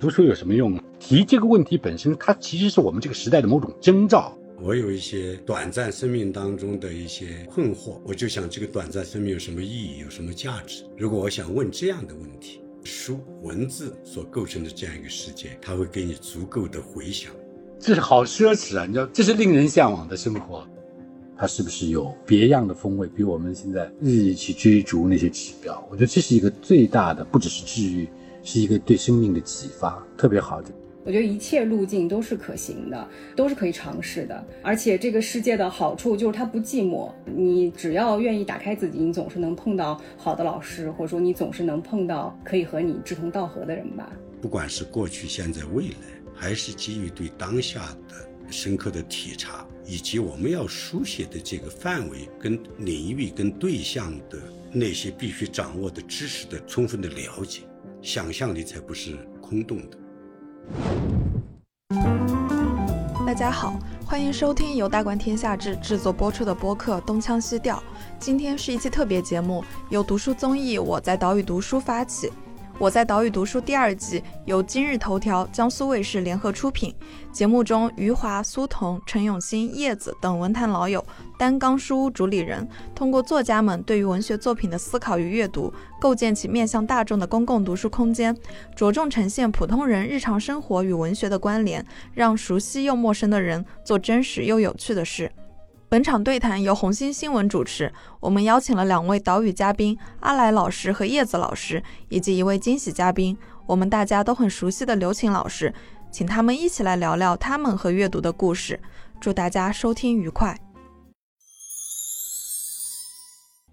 读书有什么用？提这个问题本身，它其实是我们这个时代的某种征兆。我有一些短暂生命当中的一些困惑，我就想这个短暂生命有什么意义，有什么价值？如果我想问这样的问题，书文字所构成的这样一个世界，它会给你足够的回响。这是好奢侈啊！你知道，这是令人向往的生活，它是不是有别样的风味？比我们现在日益去追逐那些指标，我觉得这是一个最大的，不只是治愈，是一个对生命的启发，特别好的。我觉得一切路径都是可行的，都是可以尝试的。而且这个世界的好处就是它不寂寞，你只要愿意打开自己，你总是能碰到好的老师，或者说你总是能碰到可以和你志同道合的人吧。不管是过去、现在、未来，还是基于对当下的深刻的体察，以及我们要书写的这个范围、跟领域、跟对象的那些必须掌握的知识的充分的了解，想象力才不是空洞的。大家好，欢迎收听由大观天下制制作播出的播客《东腔西调》。今天是一期特别节目，由读书综艺《我在岛屿读书》发起。我在岛屿读书第二季由今日头条、江苏卫视联合出品。节目中，余华、苏童、陈永新、叶子等文坛老友，担纲书屋主理人，通过作家们对于文学作品的思考与阅读，构建起面向大众的公共读书空间，着重呈现普通人日常生活与文学的关联，让熟悉又陌生的人做真实又有趣的事。本场对谈由红星新闻主持，我们邀请了两位岛屿嘉宾阿来老师和叶子老师，以及一位惊喜嘉宾，我们大家都很熟悉的刘琴老师，请他们一起来聊聊他们和阅读的故事。祝大家收听愉快。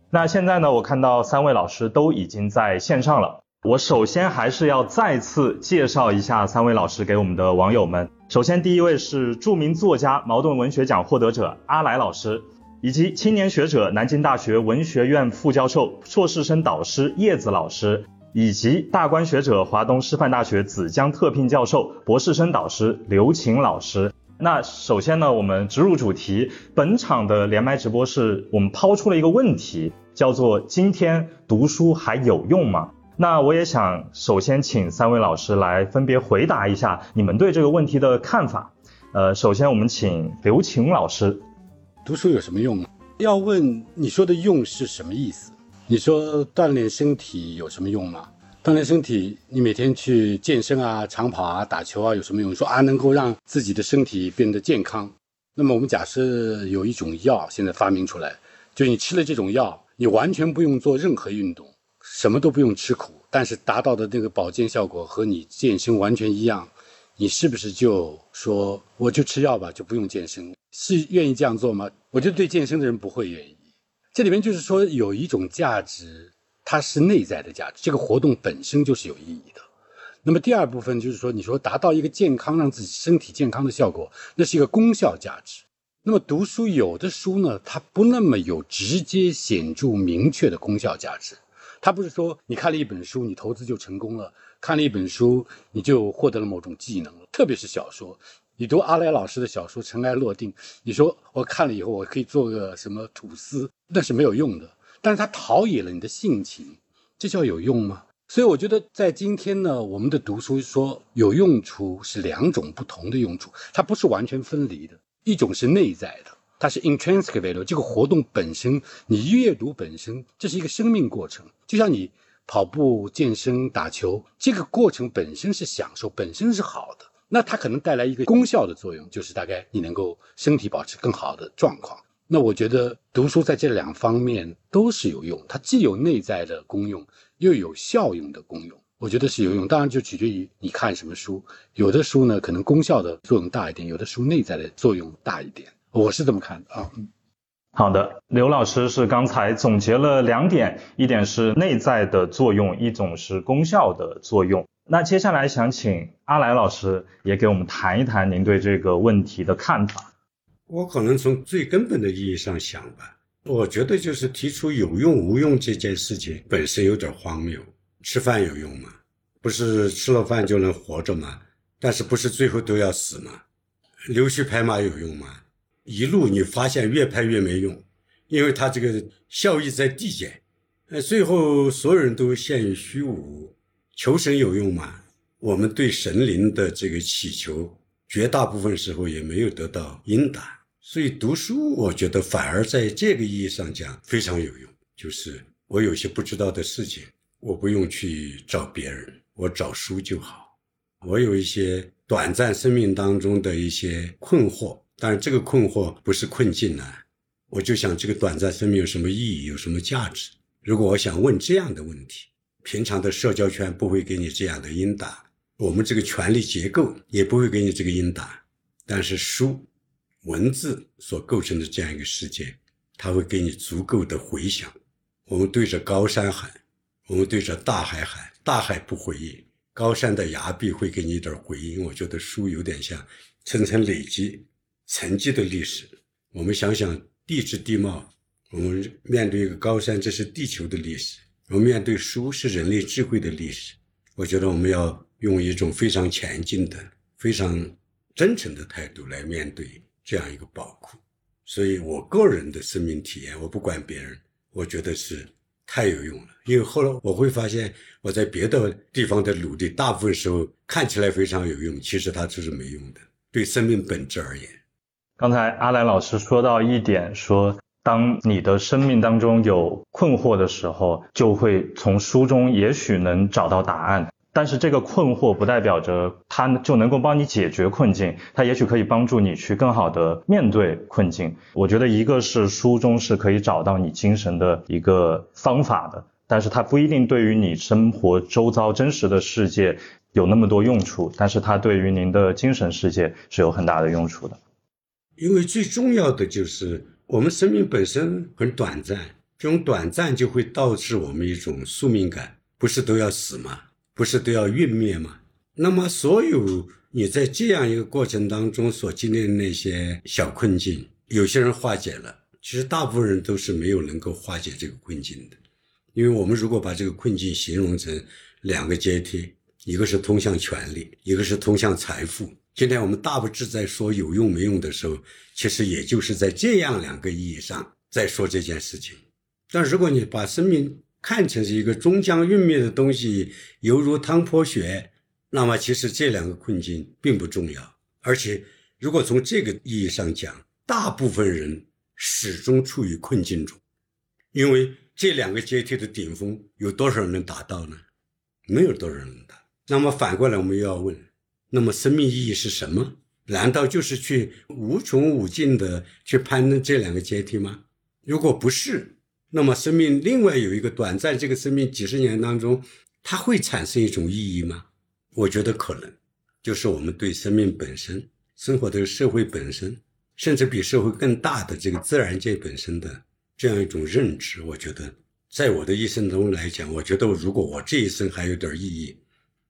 那现在呢，我看到三位老师都已经在线上了。我首先还是要再次介绍一下三位老师给我们的网友们。首先，第一位是著名作家、茅盾文学奖获得者阿来老师，以及青年学者、南京大学文学院副教授、硕士生导师叶子老师，以及大观学者、华东师范大学紫江特聘教授、博士生导师刘琴老师。那首先呢，我们直入主题，本场的连麦直播是我们抛出了一个问题，叫做“今天读书还有用吗？”那我也想首先请三位老师来分别回答一下你们对这个问题的看法。呃，首先我们请刘晴老师，读书有什么用？要问你说的用是什么意思？你说锻炼身体有什么用吗？锻炼身体，你每天去健身啊、长跑啊、打球啊有什么用？说啊，能够让自己的身体变得健康。那么我们假设有一种药现在发明出来，就你吃了这种药，你完全不用做任何运动。什么都不用吃苦，但是达到的那个保健效果和你健身完全一样，你是不是就说我就吃药吧，就不用健身？是愿意这样做吗？我觉得对健身的人不会愿意。这里面就是说有一种价值，它是内在的价值，这个活动本身就是有意义的。那么第二部分就是说，你说达到一个健康，让自己身体健康的效果，那是一个功效价值。那么读书有的书呢，它不那么有直接显著明确的功效价值。他不是说你看了一本书，你投资就成功了；看了一本书，你就获得了某种技能了。特别是小说，你读阿来老师的小说《尘埃落定》，你说我看了以后，我可以做个什么吐司，那是没有用的。但是他陶冶了你的性情，这叫有用吗？所以我觉得，在今天呢，我们的读书说有用处是两种不同的用处，它不是完全分离的。一种是内在的，它是 intrinsic value，这个活动本身，你阅读本身，这是一个生命过程。就像你跑步、健身、打球，这个过程本身是享受，本身是好的。那它可能带来一个功效的作用，就是大概你能够身体保持更好的状况。那我觉得读书在这两方面都是有用，它既有内在的功用，又有效用的功用。我觉得是有用，当然就取决于你看什么书。有的书呢，可能功效的作用大一点；有的书内在的作用大一点。我是这么看的啊。好的，刘老师是刚才总结了两点，一点是内在的作用，一种是功效的作用。那接下来想请阿来老师也给我们谈一谈您对这个问题的看法。我可能从最根本的意义上想吧，我觉得就是提出有用无用这件事情本身有点荒谬。吃饭有用吗？不是吃了饭就能活着吗？但是不是最后都要死吗？溜须拍马有用吗？一路你发现越拍越没用，因为它这个效益在递减，呃，最后所有人都陷于虚无。求神有用吗？我们对神灵的这个祈求，绝大部分时候也没有得到应答。所以读书，我觉得反而在这个意义上讲非常有用。就是我有些不知道的事情，我不用去找别人，我找书就好。我有一些短暂生命当中的一些困惑，但是这个困惑不是困境呢，我就想这个短暂生命有什么意义，有什么价值？如果我想问这样的问题，平常的社交圈不会给你这样的应答，我们这个权力结构也不会给你这个应答，但是书。文字所构成的这样一个世界，它会给你足够的回响。我们对着高山喊，我们对着大海喊，大海不回应，高山的崖壁会给你一点回应。我觉得书有点像层层累积、沉积的历史。我们想想地质地貌，我们面对一个高山，这是地球的历史；我们面对书，是人类智慧的历史。我觉得我们要用一种非常前进的、非常真诚的态度来面对。这样一个宝库，所以我个人的生命体验，我不管别人，我觉得是太有用了。因为后来我会发现，我在别的地方的努力，大部分时候看起来非常有用，其实它就是没用的。对生命本质而言，刚才阿兰老师说到一点，说当你的生命当中有困惑的时候，就会从书中也许能找到答案。但是这个困惑不代表着它就能够帮你解决困境，它也许可以帮助你去更好的面对困境。我觉得一个是书中是可以找到你精神的一个方法的，但是它不一定对于你生活周遭真实的世界有那么多用处，但是它对于您的精神世界是有很大的用处的。因为最重要的就是我们生命本身很短暂，这种短暂就会导致我们一种宿命感，不是都要死吗？不是都要陨灭吗？那么，所有你在这样一个过程当中所经历的那些小困境，有些人化解了，其实大部分人都是没有能够化解这个困境的。因为我们如果把这个困境形容成两个阶梯，一个是通向权力，一个是通向财富。今天我们大不致在说有用没用的时候，其实也就是在这样两个意义上在说这件事情。但如果你把生命，看成是一个终将陨灭的东西，犹如汤泼雪。那么，其实这两个困境并不重要。而且，如果从这个意义上讲，大部分人始终处于困境中，因为这两个阶梯的顶峰有多少人能达到呢？没有多少人能达。那么反过来，我们又要问：那么生命意义是什么？难道就是去无穷无尽的去攀登这两个阶梯吗？如果不是，那么，生命另外有一个短暂，这个生命几十年当中，它会产生一种意义吗？我觉得可能，就是我们对生命本身、生活的社会本身，甚至比社会更大的这个自然界本身的这样一种认知。我觉得，在我的一生中来讲，我觉得如果我这一生还有点意义，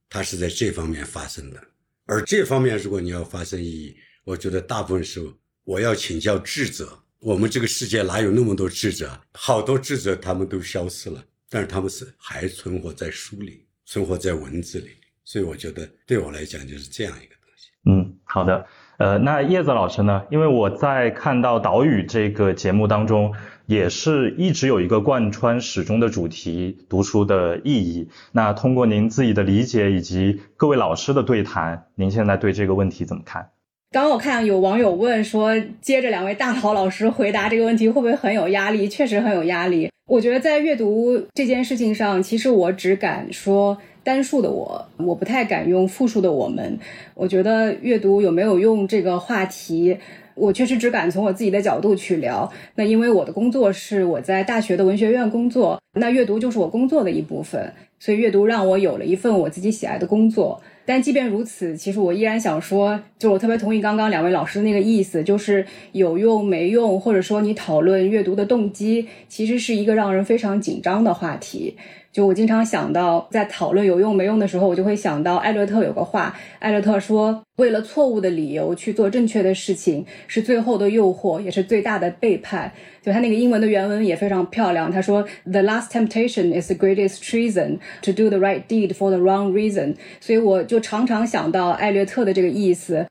它是在这方面发生的。而这方面，如果你要发生意义，我觉得大部分时候我要请教智者。我们这个世界哪有那么多智者？好多智者他们都消失了，但是他们是还存活在书里，存活在文字里。所以我觉得对我来讲就是这样一个东西。嗯，好的。呃，那叶子老师呢？因为我在看到岛屿这个节目当中，也是一直有一个贯穿始终的主题：读书的意义。那通过您自己的理解以及各位老师的对谈，您现在对这个问题怎么看？刚刚我看有网友问说，接着两位大佬老师回答这个问题会不会很有压力？确实很有压力。我觉得在阅读这件事情上，其实我只敢说单数的我，我不太敢用复数的我们。我觉得阅读有没有用这个话题，我确实只敢从我自己的角度去聊。那因为我的工作是我在大学的文学院工作，那阅读就是我工作的一部分，所以阅读让我有了一份我自己喜爱的工作。但即便如此，其实我依然想说，就我特别同意刚刚两位老师的那个意思，就是有用没用，或者说你讨论阅读的动机，其实是一个让人非常紧张的话题。就我经常想到，在讨论有用没用的时候，我就会想到艾略特有个话，艾略特说：“为了错误的理由去做正确的事情，是最后的诱惑，也是最大的背叛。”就他那个英文的原文也非常漂亮，他说：“The last temptation is the greatest treason to do the right deed for the wrong reason。”所以我就常常想到艾略特的这个意思。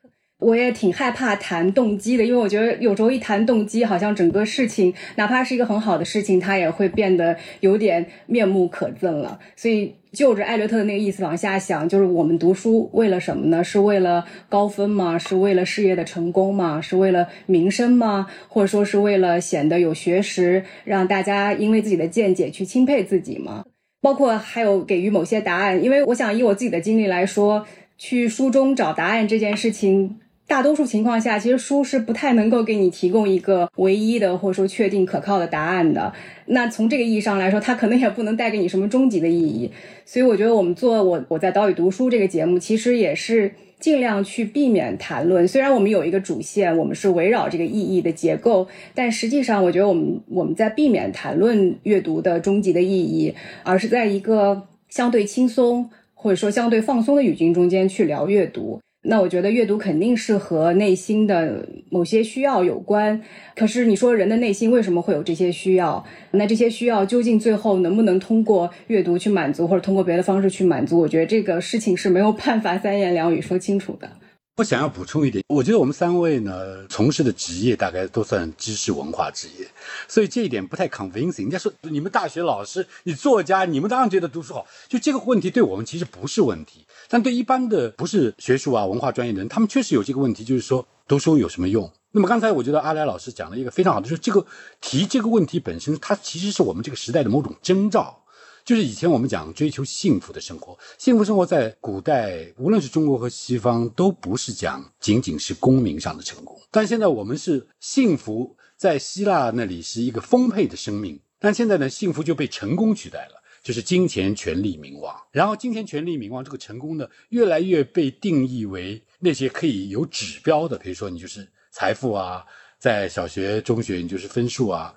我也挺害怕谈动机的，因为我觉得有时候一谈动机，好像整个事情，哪怕是一个很好的事情，它也会变得有点面目可憎了。所以就着艾略特的那个意思往下想，就是我们读书为了什么呢？是为了高分吗？是为了事业的成功吗？是为了名声吗？或者说是为了显得有学识，让大家因为自己的见解去钦佩自己吗？包括还有给予某些答案，因为我想以我自己的经历来说，去书中找答案这件事情。大多数情况下，其实书是不太能够给你提供一个唯一的或者说确定可靠的答案的。那从这个意义上来说，它可能也不能带给你什么终极的意义。所以我觉得我们做我我在岛屿读书这个节目，其实也是尽量去避免谈论。虽然我们有一个主线，我们是围绕这个意义的结构，但实际上我觉得我们我们在避免谈论阅读的终极的意义，而是在一个相对轻松或者说相对放松的语境中间去聊阅读。那我觉得阅读肯定是和内心的某些需要有关。可是你说人的内心为什么会有这些需要？那这些需要究竟最后能不能通过阅读去满足，或者通过别的方式去满足？我觉得这个事情是没有办法三言两语说清楚的。我想要补充一点，我觉得我们三位呢从事的职业大概都算知识文化职业，所以这一点不太 convincing。人家说你们大学老师，你作家，你们当然觉得读书好，就这个问题对我们其实不是问题，但对一般的不是学术啊文化专业的人，他们确实有这个问题，就是说读书有什么用？那么刚才我觉得阿来老师讲了一个非常好的，就是这个提这个问题本身，它其实是我们这个时代的某种征兆。就是以前我们讲追求幸福的生活，幸福生活在古代，无论是中国和西方，都不是讲仅仅是功名上的成功。但现在我们是幸福，在希腊那里是一个丰沛的生命，但现在呢，幸福就被成功取代了，就是金钱、权力、名望。然后金钱、权力、名望这个成功呢，越来越被定义为那些可以有指标的，比如说你就是财富啊，在小学、中学你就是分数啊。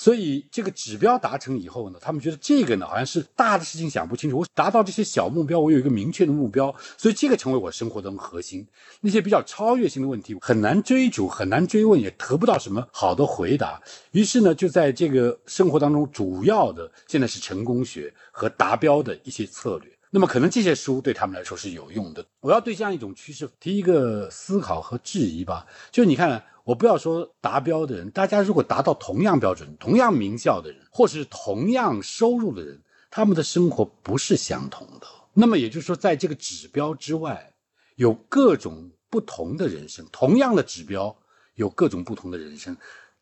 所以这个指标达成以后呢，他们觉得这个呢好像是大的事情想不清楚。我达到这些小目标，我有一个明确的目标，所以这个成为我生活的核心。那些比较超越性的问题很难追逐，很难追问，也得不到什么好的回答。于是呢，就在这个生活当中，主要的现在是成功学和达标的一些策略。那么可能这些书对他们来说是有用的。我要对这样一种趋势提一个思考和质疑吧，就你看。我不要说达标的人，大家如果达到同样标准、同样名校的人，或是同样收入的人，他们的生活不是相同的。那么也就是说，在这个指标之外，有各种不同的人生。同样的指标，有各种不同的人生。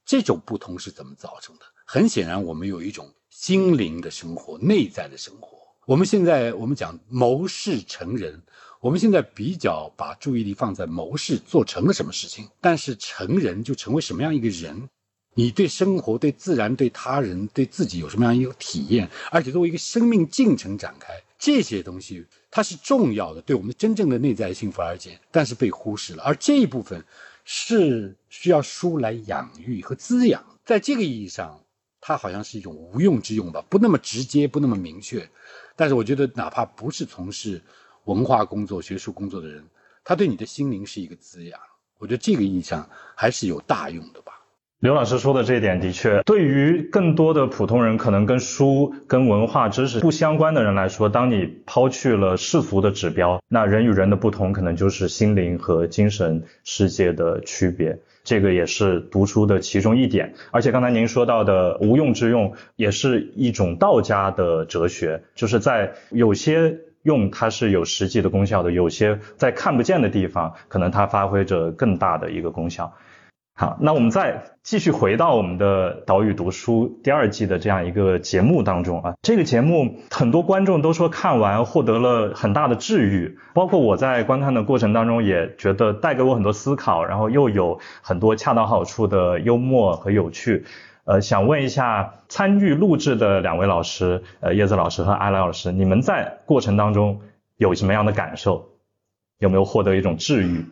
这种不同是怎么造成的？很显然，我们有一种心灵的生活、内在的生活。我们现在我们讲谋事成人。我们现在比较把注意力放在谋事做成了什么事情，但是成人就成为什么样一个人？你对生活、对自然、对他人、对自己有什么样一个体验？而且作为一个生命进程展开，这些东西它是重要的，对我们真正的内在幸福而言，但是被忽视了。而这一部分是需要书来养育和滋养。在这个意义上，它好像是一种无用之用吧，不那么直接，不那么明确。但是我觉得，哪怕不是从事。文化工作、学术工作的人，他对你的心灵是一个滋养。我觉得这个印象还是有大用的吧。刘老师说的这一点的确，对于更多的普通人，可能跟书、跟文化知识不相关的人来说，当你抛去了世俗的指标，那人与人的不同，可能就是心灵和精神世界的区别。这个也是读书的其中一点。而且刚才您说到的无用之用，也是一种道家的哲学，就是在有些。用它是有实际的功效的，有些在看不见的地方，可能它发挥着更大的一个功效。好，那我们再继续回到我们的岛屿读书第二季的这样一个节目当中啊，这个节目很多观众都说看完获得了很大的治愈，包括我在观看的过程当中也觉得带给我很多思考，然后又有很多恰到好处的幽默和有趣。呃，想问一下参与录制的两位老师，呃，叶子老师和阿来老师，你们在过程当中有什么样的感受？有没有获得一种治愈？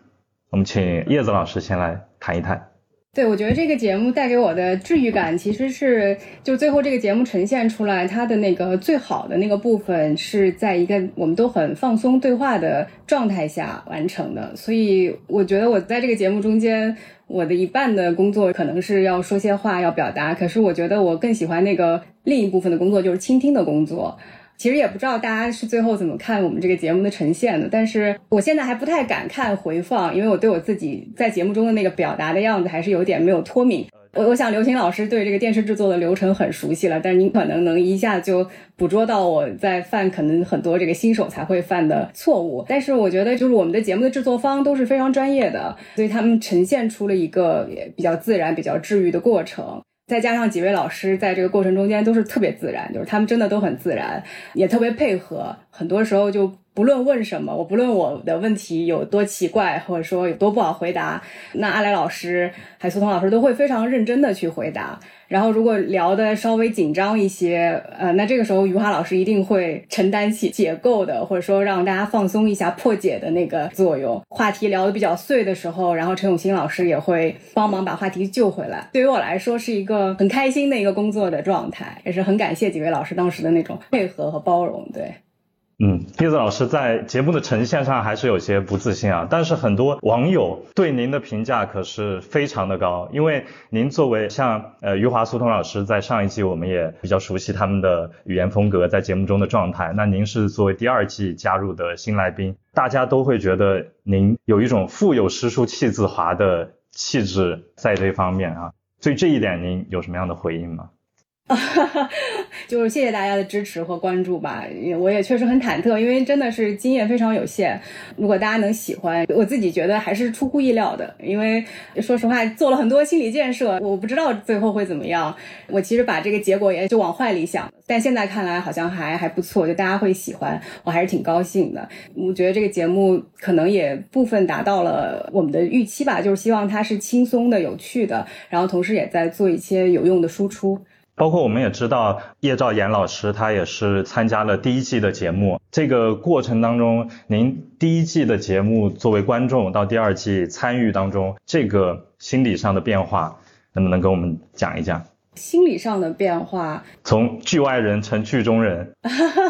我们请叶子老师先来谈一谈。对，我觉得这个节目带给我的治愈感，其实是就最后这个节目呈现出来，它的那个最好的那个部分，是在一个我们都很放松对话的状态下完成的。所以我觉得我在这个节目中间，我的一半的工作可能是要说些话，要表达。可是我觉得我更喜欢那个另一部分的工作，就是倾听的工作。其实也不知道大家是最后怎么看我们这个节目的呈现的，但是我现在还不太敢看回放，因为我对我自己在节目中的那个表达的样子还是有点没有脱敏。我我想刘琴老师对这个电视制作的流程很熟悉了，但是您可能能一下就捕捉到我在犯可能很多这个新手才会犯的错误。但是我觉得就是我们的节目的制作方都是非常专业的，所以他们呈现出了一个比较自然、比较治愈的过程。再加上几位老师在这个过程中间都是特别自然，就是他们真的都很自然，也特别配合。很多时候就不论问什么，我不论我的问题有多奇怪，或者说有多不好回答，那阿来老师还苏通老师都会非常认真的去回答。然后如果聊的稍微紧张一些，呃，那这个时候余华老师一定会承担起解构的，或者说让大家放松一下、破解的那个作用。话题聊得比较碎的时候，然后陈永新老师也会帮忙把话题救回来。对于我来说，是一个很开心的一个工作的状态，也是很感谢几位老师当时的那种配合和包容。对。嗯，叶子老师在节目的呈现上还是有些不自信啊，但是很多网友对您的评价可是非常的高，因为您作为像呃余华、苏童老师在上一季我们也比较熟悉他们的语言风格，在节目中的状态，那您是作为第二季加入的新来宾，大家都会觉得您有一种腹有诗书气自华的气质在这方面啊，所以这一点您有什么样的回应吗？就是谢谢大家的支持和关注吧，我也确实很忐忑，因为真的是经验非常有限。如果大家能喜欢，我自己觉得还是出乎意料的。因为说实话，做了很多心理建设，我不知道最后会怎么样。我其实把这个结果也就往坏里想，但现在看来好像还还不错，就大家会喜欢，我还是挺高兴的。我觉得这个节目可能也部分达到了我们的预期吧，就是希望它是轻松的、有趣的，然后同时也在做一些有用的输出。包括我们也知道叶兆言老师，他也是参加了第一季的节目。这个过程当中，您第一季的节目作为观众到第二季参与当中，这个心理上的变化，能不能跟我们讲一讲？心理上的变化，从剧外人成剧中人。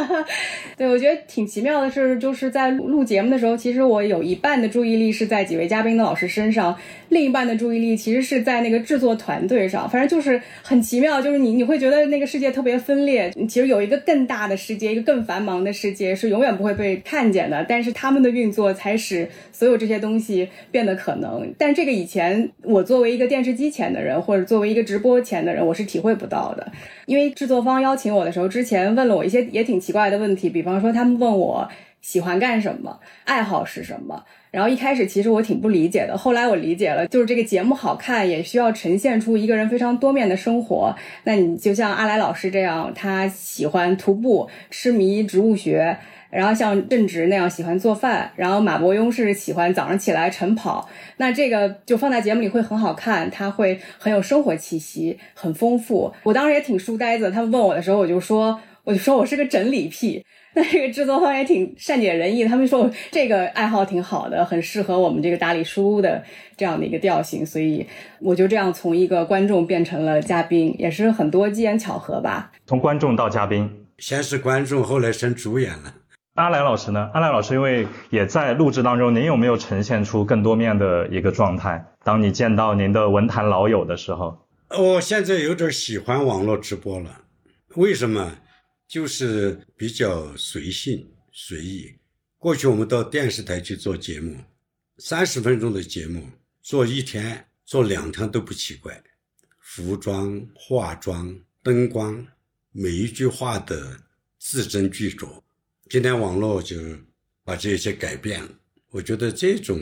对，我觉得挺奇妙的是，就是在录节目的时候，其实我有一半的注意力是在几位嘉宾的老师身上，另一半的注意力其实是在那个制作团队上。反正就是很奇妙，就是你你会觉得那个世界特别分裂，其实有一个更大的世界，一个更繁忙的世界是永远不会被看见的，但是他们的运作才使所有这些东西变得可能。但这个以前我作为一个电视机前的人，或者作为一个直播前的人，我是体会不到的。因为制作方邀请我的时候，之前问了我一些也挺奇怪的问题，比方说他们问我喜欢干什么，爱好是什么。然后一开始其实我挺不理解的，后来我理解了，就是这个节目好看，也需要呈现出一个人非常多面的生活。那你就像阿来老师这样，他喜欢徒步，痴迷植物学。然后像郑直那样喜欢做饭，然后马伯庸是喜欢早上起来晨跑，那这个就放在节目里会很好看，它会很有生活气息，很丰富。我当时也挺书呆子，他们问我的时候，我就说，我就说我是个整理癖。那这个制作方也挺善解人意，他们说我这个爱好挺好的，很适合我们这个大理书屋的这样的一个调性，所以我就这样从一个观众变成了嘉宾，也是很多机缘巧合吧。从观众到嘉宾，先是观众，后来升主演了。阿来老师呢？阿来老师因为也在录制当中，您有没有呈现出更多面的一个状态？当你见到您的文坛老友的时候，我现在有点喜欢网络直播了。为什么？就是比较随性随意。过去我们到电视台去做节目，三十分钟的节目做一天、做两天都不奇怪。服装、化妆、灯光，每一句话的字斟句酌。今天网络就把这些改变了，我觉得这种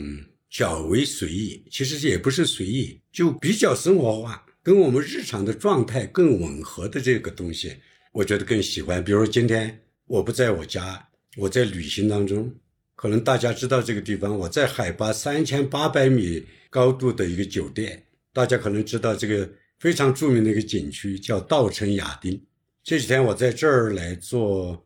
较为随意，其实也不是随意，就比较生活化，跟我们日常的状态更吻合的这个东西，我觉得更喜欢。比如今天我不在我家，我在旅行当中，可能大家知道这个地方，我在海拔三千八百米高度的一个酒店，大家可能知道这个非常著名的一个景区叫稻城亚丁。这几天我在这儿来做。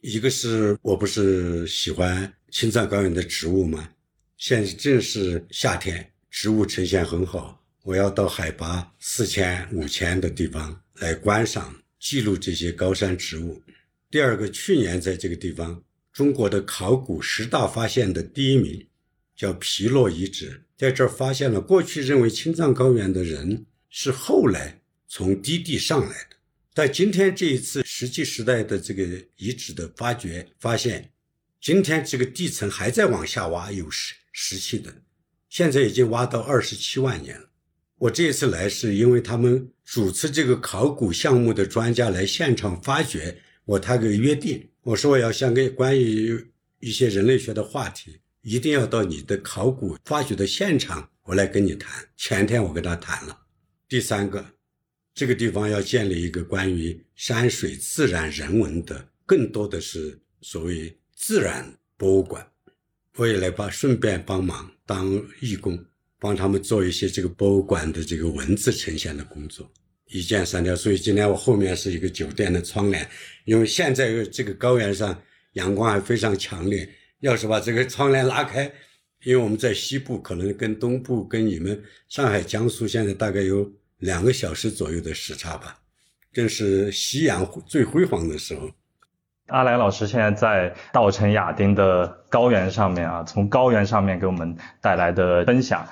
一个是我不是喜欢青藏高原的植物吗？现在正是夏天，植物呈现很好。我要到海拔四千、五千的地方来观赏、记录这些高山植物。第二个，去年在这个地方，中国的考古十大发现的第一名，叫皮洛遗址，在这儿发现了过去认为青藏高原的人是后来从低地上来的。在今天这一次石器时代的这个遗址的发掘，发现今天这个地层还在往下挖，有石石器的，现在已经挖到二十七万年了。我这次来是因为他们主持这个考古项目的专家来现场发掘，我谈个约定，我说我要想跟关于一些人类学的话题，一定要到你的考古发掘的现场，我来跟你谈。前天我跟他谈了。第三个。这个地方要建立一个关于山水自然人文的，更多的是所谓自然博物馆。我也来帮，顺便帮忙当义工，帮他们做一些这个博物馆的这个文字呈现的工作。一箭三雕，所以今天我后面是一个酒店的窗帘，因为现在这个高原上阳光还非常强烈，要是把这个窗帘拉开，因为我们在西部，可能跟东部跟你们上海、江苏现在大概有。两个小时左右的时差吧，正是夕阳最辉煌的时候。阿来老师现在在稻城亚丁的高原上面啊，从高原上面给我们带来的分享。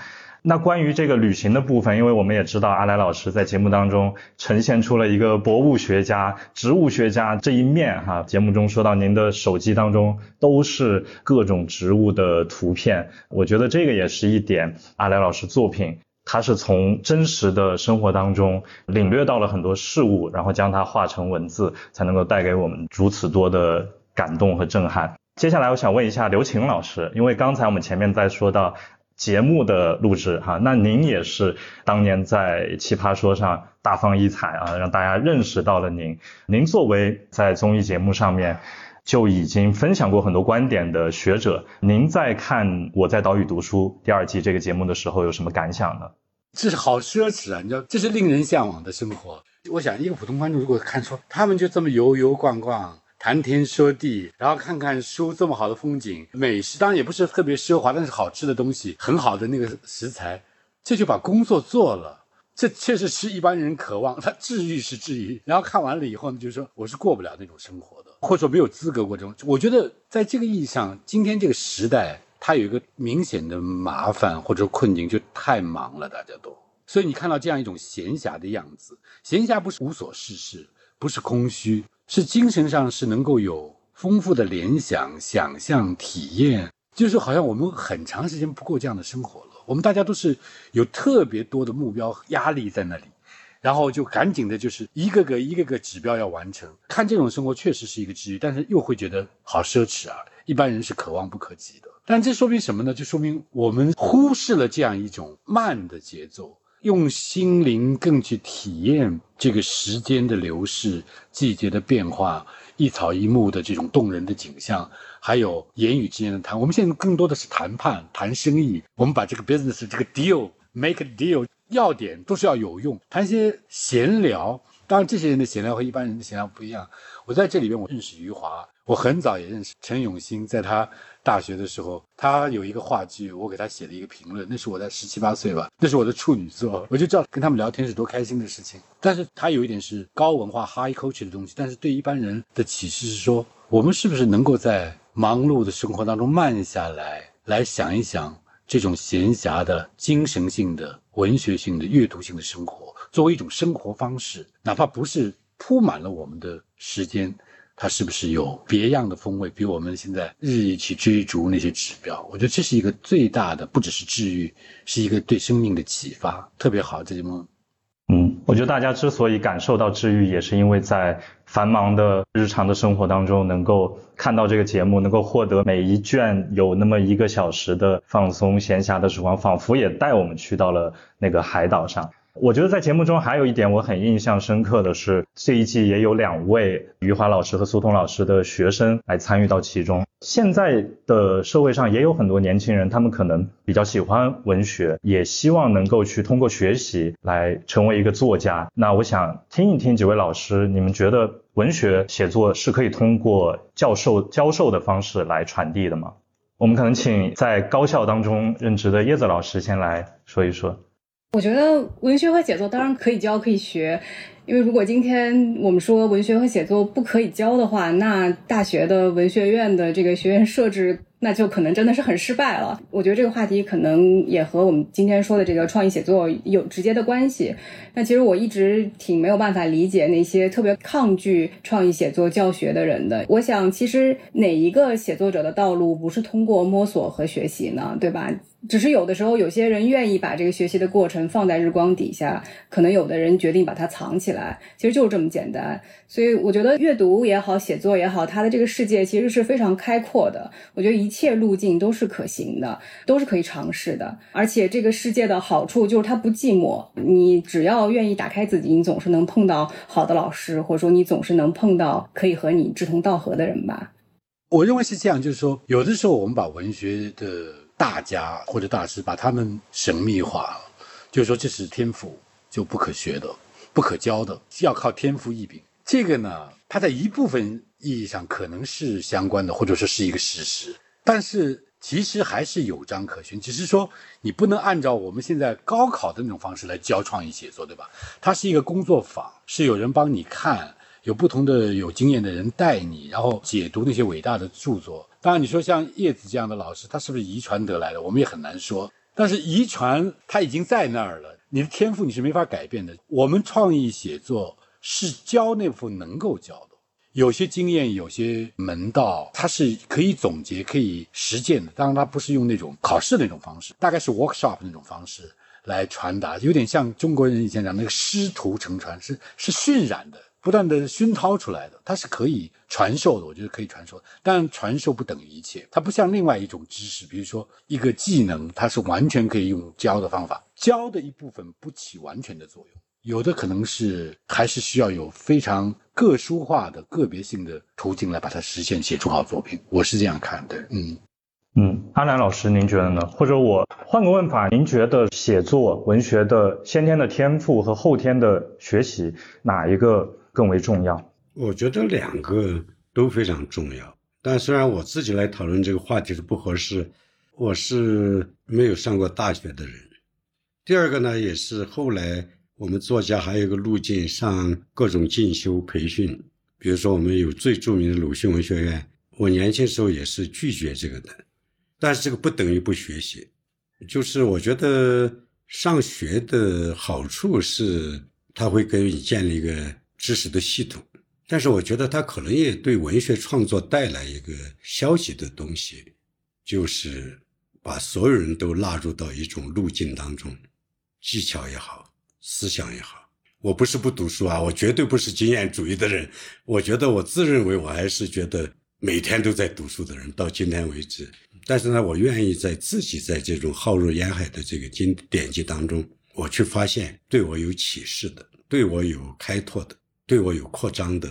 那关于这个旅行的部分，因为我们也知道阿来老师在节目当中呈现出了一个博物学家、植物学家这一面哈。节目中说到您的手机当中都是各种植物的图片，我觉得这个也是一点阿来老师作品。他是从真实的生活当中领略到了很多事物，然后将它化成文字，才能够带给我们如此多的感动和震撼。接下来我想问一下刘晴老师，因为刚才我们前面在说到节目的录制哈，那您也是当年在奇葩说上大放异彩啊，让大家认识到了您。您作为在综艺节目上面。就已经分享过很多观点的学者，您在看《我在岛屿读书》第二季这个节目的时候有什么感想呢？这是好奢侈啊！你知道，这是令人向往的生活。我想，一个普通观众如果看说他们就这么游游逛逛、谈天说地，然后看看书，这么好的风景、美食，当然也不是特别奢华，但是好吃的东西、很好的那个食材，这就把工作做了。这确实是一般人渴望，他治愈是治愈，然后看完了以后呢，就说我是过不了那种生活的。或者说没有资格过这种，我觉得在这个意义上，今天这个时代，它有一个明显的麻烦或者困境，就太忙了，大家都。所以你看到这样一种闲暇的样子，闲暇不是无所事事，不是空虚，是精神上是能够有丰富的联想、想象、体验，就是好像我们很长时间不过这样的生活了。我们大家都是有特别多的目标压力在那里。然后就赶紧的，就是一个个一个个指标要完成。看这种生活确实是一个治愈，但是又会觉得好奢侈啊！一般人是可望不可及的。但这说明什么呢？就说明我们忽视了这样一种慢的节奏，用心灵更去体验这个时间的流逝、季节的变化、一草一木的这种动人的景象，还有言语之间的谈。我们现在更多的是谈判、谈生意。我们把这个 business 这个 deal make a deal。要点都是要有用，谈些闲聊。当然，这些人的闲聊和一般人的闲聊不一样。我在这里边，我认识余华，我很早也认识陈永新。在他大学的时候，他有一个话剧，我给他写了一个评论，那是我在十七八岁吧，那是我的处女作，我就知道跟他们聊天是多开心的事情。但是他有一点是高文化 high culture 的东西，但是对一般人的启示是说，我们是不是能够在忙碌的生活当中慢下来，来想一想这种闲暇的精神性的。文学性的、阅读性的生活，作为一种生活方式，哪怕不是铺满了我们的时间，它是不是有别样的风味？比我们现在日益去追逐那些指标，我觉得这是一个最大的，不只是治愈，是一个对生命的启发，特别好。这节目。嗯，我觉得大家之所以感受到治愈，也是因为在繁忙的日常的生活当中，能够看到这个节目，能够获得每一卷有那么一个小时的放松闲暇的时光，仿佛也带我们去到了那个海岛上。我觉得在节目中还有一点我很印象深刻的是，这一季也有两位余华老师和苏童老师的学生来参与到其中。现在的社会上也有很多年轻人，他们可能比较喜欢文学，也希望能够去通过学习来成为一个作家。那我想听一听几位老师，你们觉得文学写作是可以通过教授教授的方式来传递的吗？我们可能请在高校当中任职的叶子老师先来说一说。我觉得文学和写作当然可以教可以学，因为如果今天我们说文学和写作不可以教的话，那大学的文学院的这个学院设置。那就可能真的是很失败了。我觉得这个话题可能也和我们今天说的这个创意写作有直接的关系。那其实我一直挺没有办法理解那些特别抗拒创意写作教学的人的。我想，其实哪一个写作者的道路不是通过摸索和学习呢？对吧？只是有的时候，有些人愿意把这个学习的过程放在日光底下，可能有的人决定把它藏起来，其实就是这么简单。所以我觉得阅读也好，写作也好，它的这个世界其实是非常开阔的。我觉得一切路径都是可行的，都是可以尝试的。而且这个世界的好处就是它不寂寞，你只要愿意打开自己，你总是能碰到好的老师，或者说你总是能碰到可以和你志同道合的人吧。我认为是这样，就是说，有的时候我们把文学的。大家或者大师把他们神秘化了，就是说这是天赋，就不可学的、不可教的，要靠天赋异禀。这个呢，它在一部分意义上可能是相关的，或者说是一个事实。但是其实还是有章可循，只是说你不能按照我们现在高考的那种方式来教创意写作，对吧？它是一个工作坊，是有人帮你看，有不同的有经验的人带你，然后解读那些伟大的著作。当然，你说像叶子这样的老师，他是不是遗传得来的？我们也很难说。但是遗传他已经在那儿了，你的天赋你是没法改变的。我们创意写作是教那部分能够教的，有些经验、有些门道，它是可以总结、可以实践的。当然，它不是用那种考试那种方式，大概是 workshop 那种方式来传达，有点像中国人以前讲那个师徒成传，是是渲染的。不断的熏陶出来的，它是可以传授的，我觉得可以传授。但传授不等于一切，它不像另外一种知识，比如说一个技能，它是完全可以用教的方法教的一部分不起完全的作用，有的可能是还是需要有非常个殊化的个别性的途径来把它实现，写出好作品。我是这样看的，嗯。嗯，阿南老师，您觉得呢？或者我换个问法，您觉得写作文学的先天的天赋和后天的学习哪一个更为重要？我觉得两个都非常重要。但虽然我自己来讨论这个话题是不合适，我是没有上过大学的人。第二个呢，也是后来我们作家还有一个路径，上各种进修培训，比如说我们有最著名的鲁迅文学院，我年轻时候也是拒绝这个的。但是这个不等于不学习，就是我觉得上学的好处是，它会给你建立一个知识的系统。但是我觉得它可能也对文学创作带来一个消极的东西，就是把所有人都纳入到一种路径当中，技巧也好，思想也好。我不是不读书啊，我绝对不是经验主义的人。我觉得我自认为我还是觉得每天都在读书的人，到今天为止。但是呢，我愿意在自己在这种浩如烟海的这个经典籍当中，我去发现对我有启示的、对我有开拓的、对我有扩张的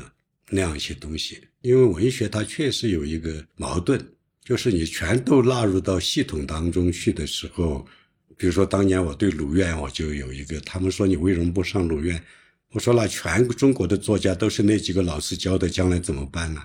那样一些东西。因为文学它确实有一个矛盾，就是你全都纳入到系统当中去的时候，比如说当年我对鲁院，我就有一个，他们说你为什么不上鲁院？我说那全中国的作家都是那几个老师教的，将来怎么办呢？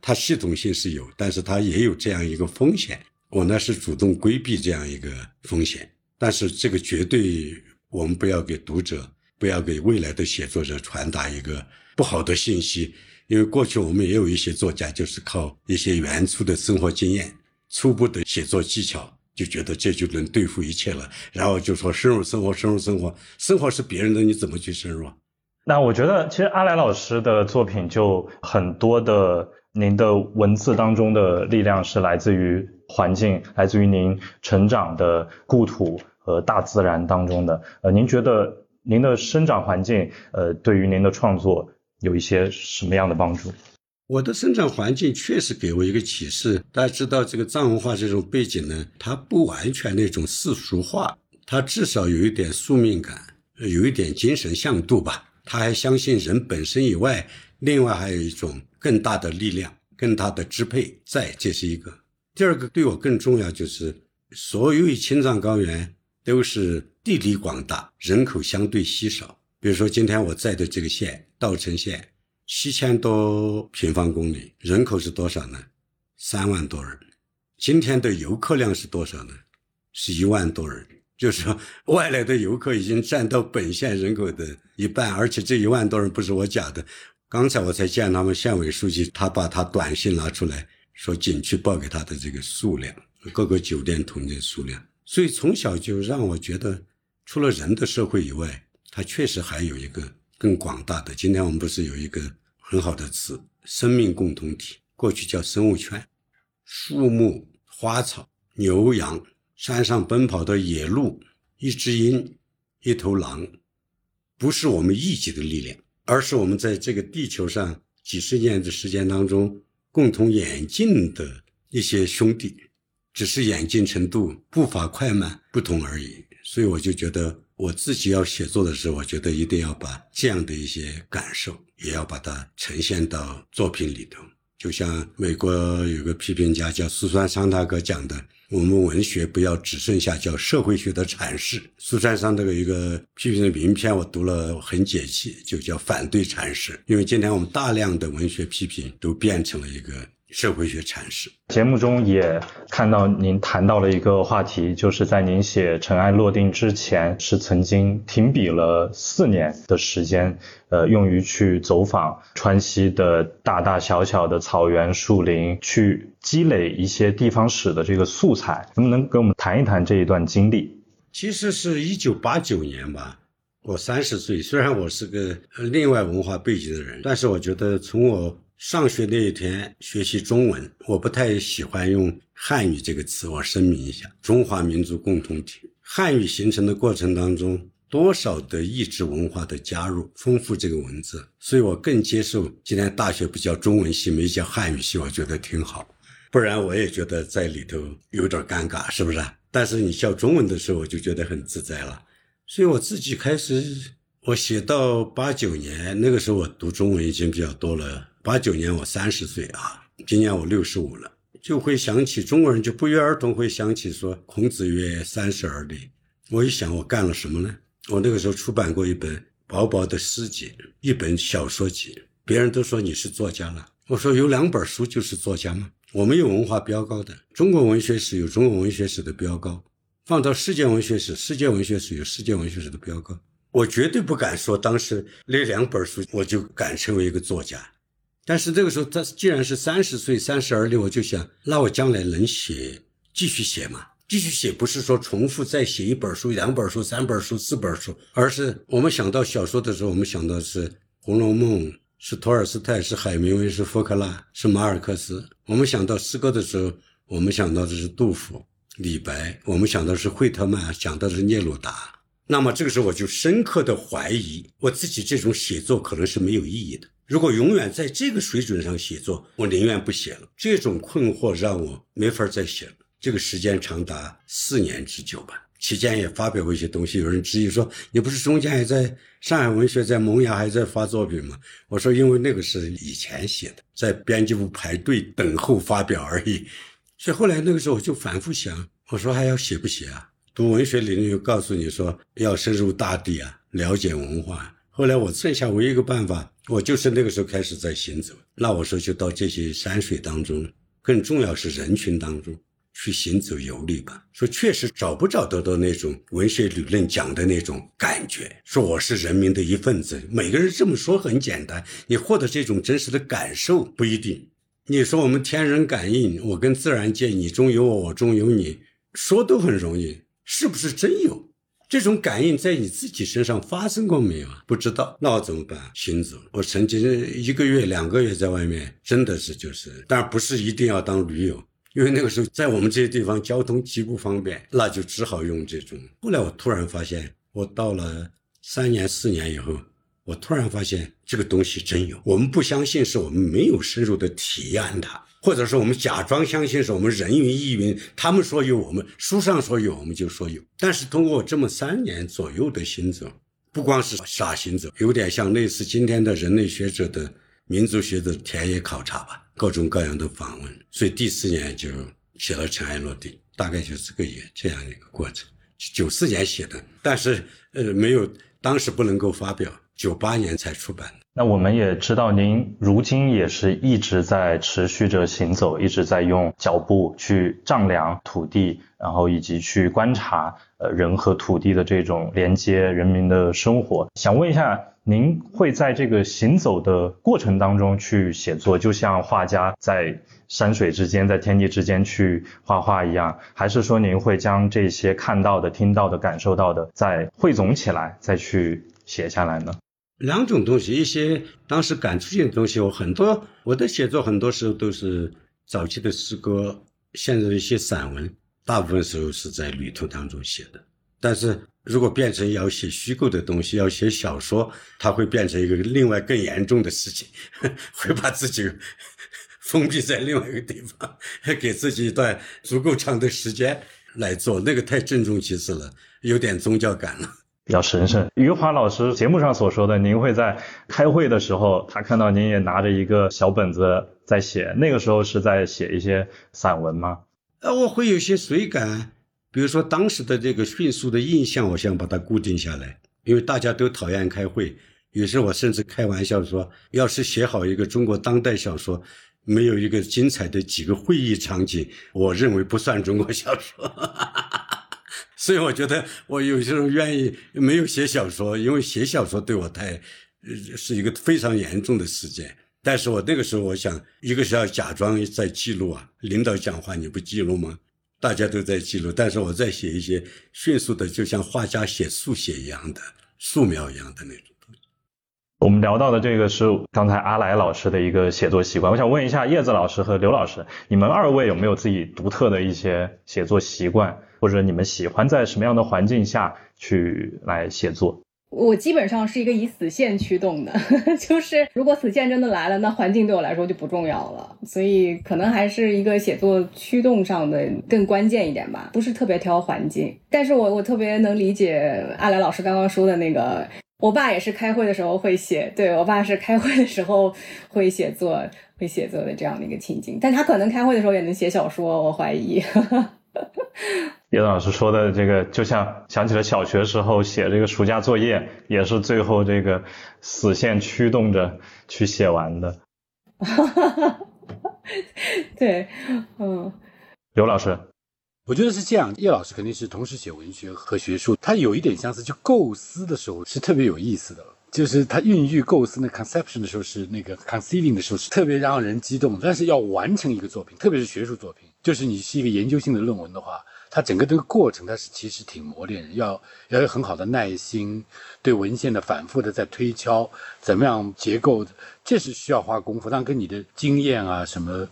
它系统性是有，但是它也有这样一个风险。我呢是主动规避这样一个风险，但是这个绝对我们不要给读者，不要给未来的写作者传达一个不好的信息。因为过去我们也有一些作家，就是靠一些原初的生活经验、初步的写作技巧，就觉得这就能对付一切了，然后就说深入生活，深入生活，生活是别人的，你怎么去深入？那我觉得，其实阿来老师的作品就很多的。您的文字当中的力量是来自于环境，来自于您成长的故土和大自然当中的。呃，您觉得您的生长环境，呃，对于您的创作有一些什么样的帮助？我的生长环境确实给我一个启示。大家知道，这个藏文化这种背景呢，它不完全那种世俗化，它至少有一点宿命感，有一点精神向度吧。他还相信人本身以外。另外还有一种更大的力量、更大的支配在，这是一个。第二个对我更重要就是，所有青藏高原都是地理广大，人口相对稀少。比如说今天我在的这个县稻城县，七千多平方公里，人口是多少呢？三万多人。今天的游客量是多少呢？是一万多人。就是说 外来的游客已经占到本县人口的一半，而且这一万多人不是我讲的。刚才我才见他们县委书记，他把他短信拿出来说景区报给他的这个数量，各个酒店统计数量。所以从小就让我觉得，除了人的社会以外，它确实还有一个更广大的。今天我们不是有一个很好的词“生命共同体”，过去叫生物圈，树木、花草、牛羊。山上奔跑的野鹿，一只鹰，一头狼，不是我们一己的力量，而是我们在这个地球上几十年的时间当中共同演进的一些兄弟，只是演进程度、步伐快慢不同而已。所以我就觉得，我自己要写作的时候，我觉得一定要把这样的一些感受，也要把它呈现到作品里头。就像美国有个批评家叫苏珊桑塔格讲的。我们文学不要只剩下叫社会学的阐释。苏珊桑这个一个批评的名篇，我读了很解气，就叫反对阐释。因为今天我们大量的文学批评都变成了一个。社会学阐释节目中也看到您谈到了一个话题，就是在您写《尘埃落定》之前，是曾经停笔了四年的时间，呃，用于去走访川西的大大小小的草原、树林，去积累一些地方史的这个素材。能不能跟我们谈一谈这一段经历？其实是一九八九年吧，我三十岁，虽然我是个另外文化背景的人，但是我觉得从我。上学那一天学习中文，我不太喜欢用汉语这个词。我声明一下，中华民族共同体，汉语形成的过程当中，多少的意志文化的加入，丰富这个文字，所以我更接受今天大学不叫中文系，没叫汉语系，我觉得挺好。不然我也觉得在里头有点尴尬，是不是？但是你教中文的时候，我就觉得很自在了。所以我自己开始，我写到八九年那个时候，我读中文已经比较多了。八九年我三十岁啊，今年我六十五了，就会想起中国人就不约而同会想起说孔子曰三十而立。我一想我干了什么呢？我那个时候出版过一本薄薄的诗集，一本小说集，别人都说你是作家了。我说有两本书就是作家吗？我们有文化标高的，中国文学史有中国文学史的标高，放到世界文学史，世界文学史有世界文学史的标高。我绝对不敢说当时那两本书我就敢成为一个作家。但是这个时候，他既然是三十岁三十而立，我就想，那我将来能写，继续写吗？继续写不是说重复再写一本书、两本书、三本书、四本书，而是我们想到小说的时候，我们想到是《红楼梦》，是托尔斯泰，是海明威，是福克纳，是马尔克斯；我们想到诗歌的时候，我们想到的是杜甫、李白，我们想到是惠特曼，想到的是聂鲁达。那么这个时候，我就深刻的怀疑我自己这种写作可能是没有意义的。如果永远在这个水准上写作，我宁愿不写了。这种困惑让我没法再写了。这个时间长达四年之久吧，期间也发表过一些东西。有人质疑说：“你不是中间还在上海文学、在萌芽还在发作品吗？”我说：“因为那个是以前写的，在编辑部排队等候发表而已。”所以后来那个时候我就反复想，我说还要写不写啊？读文学理论又告诉你说要深入大地啊，了解文化。后来我剩下唯一一个办法。我就是那个时候开始在行走，那我说就到这些山水当中，更重要是人群当中去行走游历吧。说确实找不找得到那种文学理论讲的那种感觉，说我是人民的一份子。每个人这么说很简单，你获得这种真实的感受不一定。你说我们天人感应，我跟自然界，你中有我，我中有你，说都很容易，是不是真有？这种感应在你自己身上发生过没有啊？不知道，那我怎么办？行走。我曾经一个月、两个月在外面，真的是就是，但不是一定要当驴友，因为那个时候在我们这些地方交通极不方便，那就只好用这种。后来我突然发现，我到了三年、四年以后，我突然发现这个东西真有。我们不相信，是我们没有深入的体验它。或者说我们假装相信是我们人云亦云，他们说有，我们书上说有，我们就说有。但是通过这么三年左右的行走，不光是傻行走，有点像类似今天的人类学者的民族学的田野考察吧，各种各样的访问。所以第四年就写了《尘埃落定》，大概就这个也这样一个过程。九四年写的，但是呃没有，当时不能够发表，九八年才出版。那我们也知道，您如今也是一直在持续着行走，一直在用脚步去丈量土地，然后以及去观察呃人和土地的这种连接，人民的生活。想问一下，您会在这个行走的过程当中去写作，就像画家在山水之间、在天地之间去画画一样，还是说您会将这些看到的、听到的、感受到的再汇总起来，再去写下来呢？两种东西，一些当时感触性的东西，我很多我的写作很多时候都是早期的诗歌，现在的一些散文，大部分时候是在旅途当中写的。但是如果变成要写虚构的东西，要写小说，它会变成一个另外更严重的事情，会把自己 封闭在另外一个地方，给自己一段足够长的时间来做，那个太郑重其事了，有点宗教感了。比较神圣。余华老师节目上所说的，您会在开会的时候，他看到您也拿着一个小本子在写，那个时候是在写一些散文吗？呃，我会有些随感，比如说当时的这个迅速的印象，我想把它固定下来，因为大家都讨厌开会。有时我甚至开玩笑说，要是写好一个中国当代小说，没有一个精彩的几个会议场景，我认为不算中国小说。所以我觉得我有时候愿意没有写小说，因为写小说对我太，是一个非常严重的事件。但是我那个时候我想，一个是要假装在记录啊，领导讲话你不记录吗？大家都在记录，但是我在写一些迅速的，就像画家写速写一样的素描一样的那种东西。我们聊到的这个是刚才阿来老师的一个写作习惯，我想问一下叶子老师和刘老师，你们二位有没有自己独特的一些写作习惯？或者你们喜欢在什么样的环境下去来写作？我基本上是一个以死线驱动的，就是如果死线真的来了，那环境对我来说就不重要了。所以可能还是一个写作驱动上的更关键一点吧，不是特别挑环境。但是我我特别能理解阿来老师刚刚说的那个，我爸也是开会的时候会写，对我爸是开会的时候会写作会写作的这样的一个情景，但他可能开会的时候也能写小说，我怀疑。叶老师说的这个，就像想起了小学时候写这个暑假作业，也是最后这个死线驱动着去写完的。对，嗯，刘老师，我觉得是这样。叶老师肯定是同时写文学和学术，他有一点相似，就构思的时候是特别有意思的，就是他孕育构思那 conception 的时候是那个 conceiving 的时候是特别让人激动，但是要完成一个作品，特别是学术作品。就是你是一个研究性的论文的话，它整个这个过程它是其实挺磨练人，要要有很好的耐心，对文献的反复的在推敲，怎么样结构，这是需要花功夫，但跟你的经验啊什么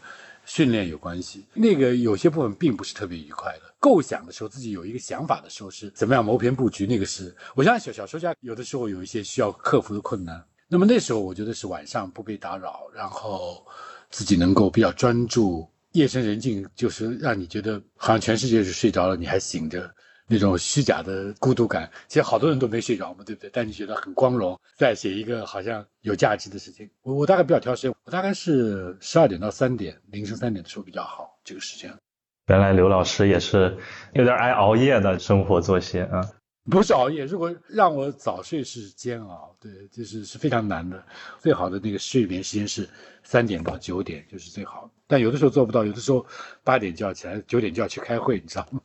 训练有关系。那个有些部分并不是特别愉快的。构想的时候，自己有一个想法的时候，是怎么样谋篇布局，那个是我相信小小说家有的时候有一些需要克服的困难。那么那时候我觉得是晚上不被打扰，然后自己能够比较专注。夜深人静，就是让你觉得好像全世界是睡着了，你还醒着，那种虚假的孤独感。其实好多人都没睡着嘛，对不对？但你觉得很光荣，在写一个好像有价值的事情。我我大概比较挑时间，我大概是十二点到三点，凌晨三点的时候比较好这个时间。原来刘老师也是有点爱熬夜的生活作息啊。不是熬夜，如果让我早睡是煎熬，对，就是是非常难的。最好的那个睡眠时间是三点到九点，就是最好。但有的时候做不到，有的时候八点就要起来，九点就要去开会，你知道吗？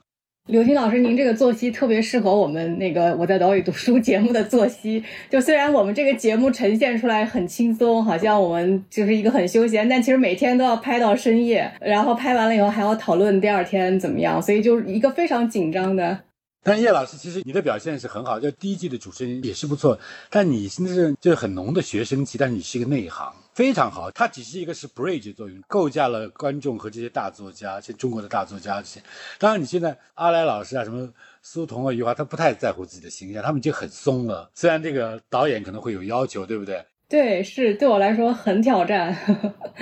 刘星老师，您这个作息特别适合我们那个我在岛屿读书节目的作息。就虽然我们这个节目呈现出来很轻松，好像我们就是一个很休闲，但其实每天都要拍到深夜，然后拍完了以后还要讨论第二天怎么样，所以就是一个非常紧张的。但叶老师，其实你的表现是很好，就第一季的主持人也是不错。但你现在是就是很浓的学生气，但是你是一个内行，非常好。它只是一个是 bridge 作用，构架了观众和这些大作家，像中国的大作家这些。当然，你现在阿来老师啊，什么苏童啊、余华，他不太在乎自己的形象，他们已经很松了。虽然这个导演可能会有要求，对不对？对，是对我来说很挑战，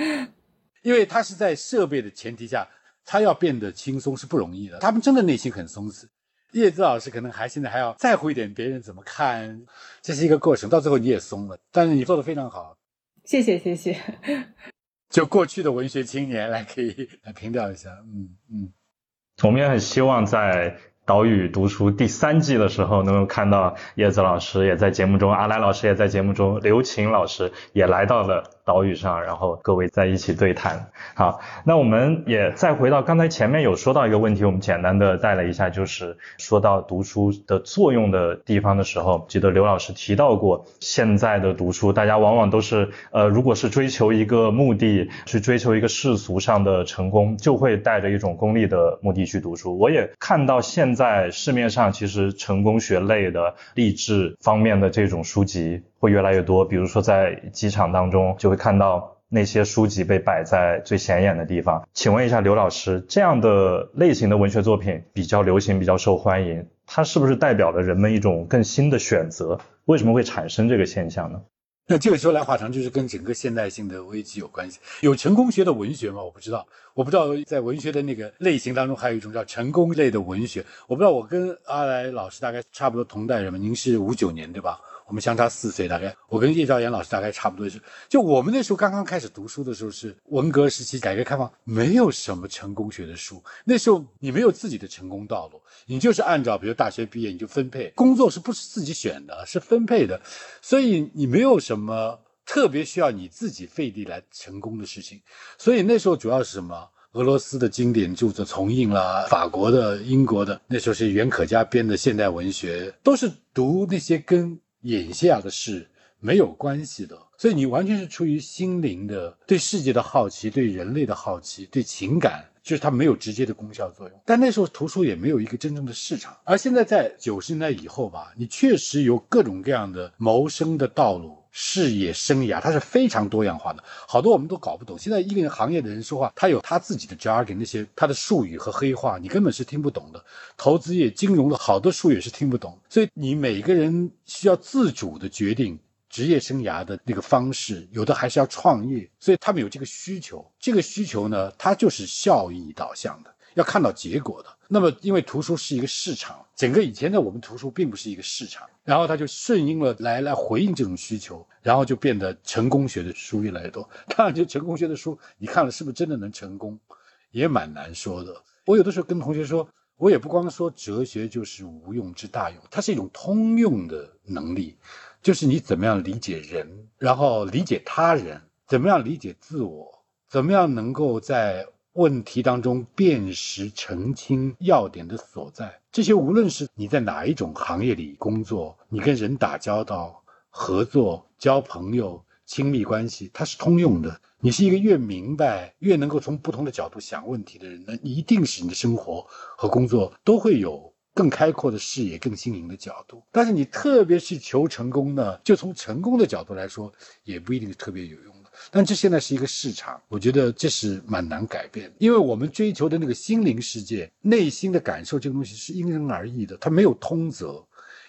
因为他是在设备的前提下，他要变得轻松是不容易的。他们真的内心很松弛。叶子老师可能还现在还要在乎一点别人怎么看，这是一个过程，到最后你也松了，但是你做的非常好，谢谢谢谢。就过去的文学青年来可以来评调一下，嗯嗯。我们也很希望在岛屿读书第三季的时候，能够看到叶子老师也在节目中，阿来老师也在节目中，刘琴老师也来到了岛屿上，然后各位在一起对谈。好，那我们也再回到刚才前面有说到一个问题，我们简单的带了一下，就是说到读书的作用的地方的时候，记得刘老师提到过，现在的读书大家往往都是呃，如果是追求一个目的，去追求一个世俗上的成功，就会带着一种功利的目的去读书。我也看到现在市面上其实成功学类的励志方面的这种书籍会越来越多，比如说在机场当中就会看到那些书籍被摆在最显眼的地方。请问一下刘老师，这样的类型的文学作品比较流行、比较受欢迎，它是不是代表了人们一种更新的选择？为什么会产生这个现象呢？那这个说来话长，就是跟整个现代性的危机有关系。有成功学的文学吗？我不知道，我不知道在文学的那个类型当中，还有一种叫成功类的文学。我不知道，我跟阿来老师大概差不多同代人嘛，您是五九年对吧？我们相差四岁，大概我跟叶兆言老师大概差不多是，就我们那时候刚刚开始读书的时候是文革时期，改革开放，没有什么成功学的书。那时候你没有自己的成功道路，你就是按照比如大学毕业你就分配工作，是不是自己选的，是分配的，所以你没有什么特别需要你自己费力来成功的事情。所以那时候主要是什么？俄罗斯的经典著作重印了，法国的、英国的，那时候是袁可嘉编的现代文学，都是读那些跟。眼下的事没有关系的，所以你完全是出于心灵的对世界的好奇，对人类的好奇，对情感，就是它没有直接的功效作用。但那时候图书也没有一个真正的市场，而现在在九十年代以后吧，你确实有各种各样的谋生的道路。事业生涯，它是非常多样化的，好多我们都搞不懂。现在一个人行业的人说话，他有他自己的 jargon，那些他的术语和黑话，你根本是听不懂的。投资业、金融的好多术语是听不懂，所以你每个人需要自主的决定职业生涯的那个方式，有的还是要创业，所以他们有这个需求。这个需求呢，它就是效益导向的，要看到结果的。那么，因为图书是一个市场，整个以前的我们图书并不是一个市场，然后它就顺应了来来回应这种需求，然后就变得成功学的书越来越多。当然，就成功学的书，你看了是不是真的能成功，也蛮难说的。我有的时候跟同学说，我也不光说哲学就是无用之大用，它是一种通用的能力，就是你怎么样理解人，然后理解他人，怎么样理解自我，怎么样能够在。问题当中辨识、澄清要点的所在，这些无论是你在哪一种行业里工作，你跟人打交道、合作、交朋友、亲密关系，它是通用的。你是一个越明白、越能够从不同的角度想问题的人，那一定是你的生活和工作都会有更开阔的视野、更新颖的角度。但是你特别是求成功呢，就从成功的角度来说，也不一定特别有用。但这现在是一个市场，我觉得这是蛮难改变的，因为我们追求的那个心灵世界、内心的感受，这个东西是因人而异的，它没有通则，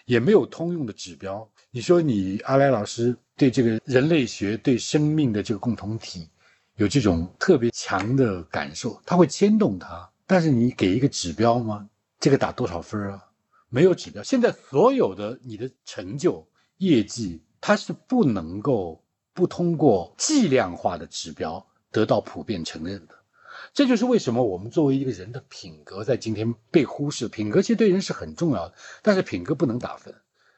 也没有通用的指标。你说你阿来老师对这个人类学、对生命的这个共同体有这种特别强的感受，它会牵动他，但是你给一个指标吗？这个打多少分啊？没有指标。现在所有的你的成就、业绩，它是不能够。不通过计量化的指标得到普遍承认的，这就是为什么我们作为一个人的品格在今天被忽视。品格其实对人是很重要的，但是品格不能打分，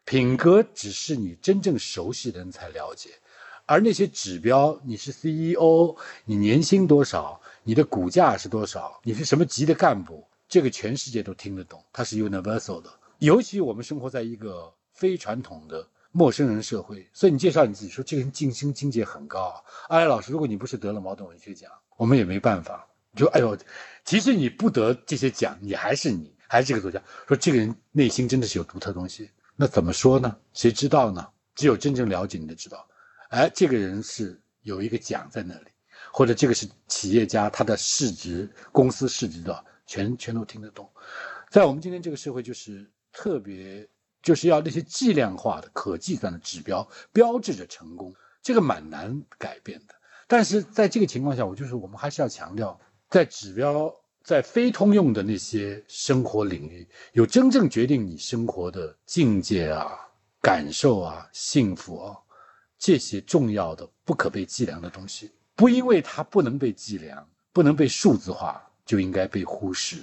品格只是你真正熟悉的人才了解，而那些指标，你是 CEO，你年薪多少，你的股价是多少，你是什么级的干部，这个全世界都听得懂，它是 universal 的。尤其我们生活在一个非传统的。陌生人社会，所以你介绍你自己说这个人静心境界很高。阿来老师，如果你不是得了茅盾文学奖，我们也没办法。就哎呦，其实你不得这些奖，你还是你，还是这个作家。说这个人内心真的是有独特东西，那怎么说呢？谁知道呢？只有真正了解你的知道。哎，这个人是有一个奖在那里，或者这个是企业家，他的市值、公司市值的，全全都听得懂。在我们今天这个社会，就是特别。就是要那些计量化的、可计算的指标标志着成功，这个蛮难改变的。但是在这个情况下，我就是我们还是要强调，在指标在非通用的那些生活领域，有真正决定你生活的境界啊、感受啊、幸福啊这些重要的、不可被计量的东西，不因为它不能被计量、不能被数字化，就应该被忽视。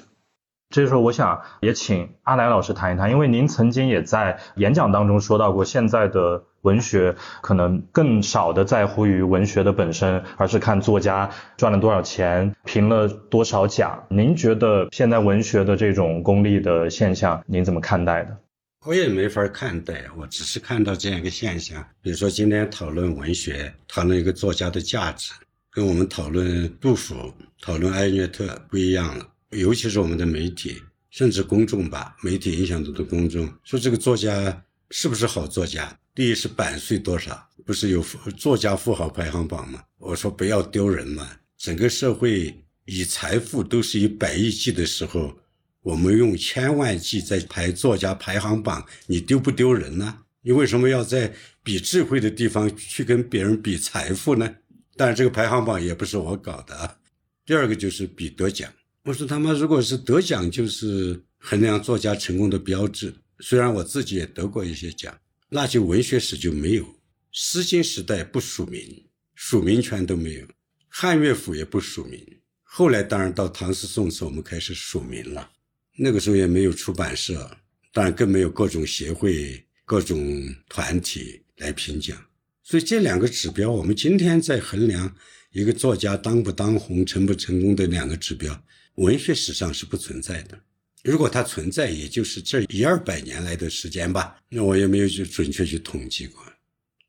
这时候，我想也请阿来老师谈一谈，因为您曾经也在演讲当中说到过，现在的文学可能更少的在乎于文学的本身，而是看作家赚了多少钱，评了多少奖。您觉得现在文学的这种功利的现象，您怎么看待的？我也没法看待，我只是看到这样一个现象。比如说，今天讨论文学，讨论一个作家的价值，跟我们讨论杜甫、讨论艾略特不一样了。尤其是我们的媒体，甚至公众吧，媒体影响到的公众，说这个作家是不是好作家？第一是版税多少？不是有作家富豪排行榜吗？我说不要丢人嘛。整个社会以财富都是以百亿计的时候，我们用千万计在排作家排行榜，你丢不丢人呢？你为什么要在比智慧的地方去跟别人比财富呢？但是这个排行榜也不是我搞的啊。第二个就是比得奖。我说他妈，如果是得奖就是衡量作家成功的标志，虽然我自己也得过一些奖，那就文学史就没有。诗经时代不署名，署名权都没有；汉乐府也不署名。后来当然到唐诗宋词，我们开始署名了。那个时候也没有出版社，当然更没有各种协会、各种团体来评奖。所以这两个指标，我们今天在衡量一个作家当不当红、成不成功的两个指标。文学史上是不存在的，如果它存在，也就是这一二百年来的时间吧。那我也没有去准确去统计过，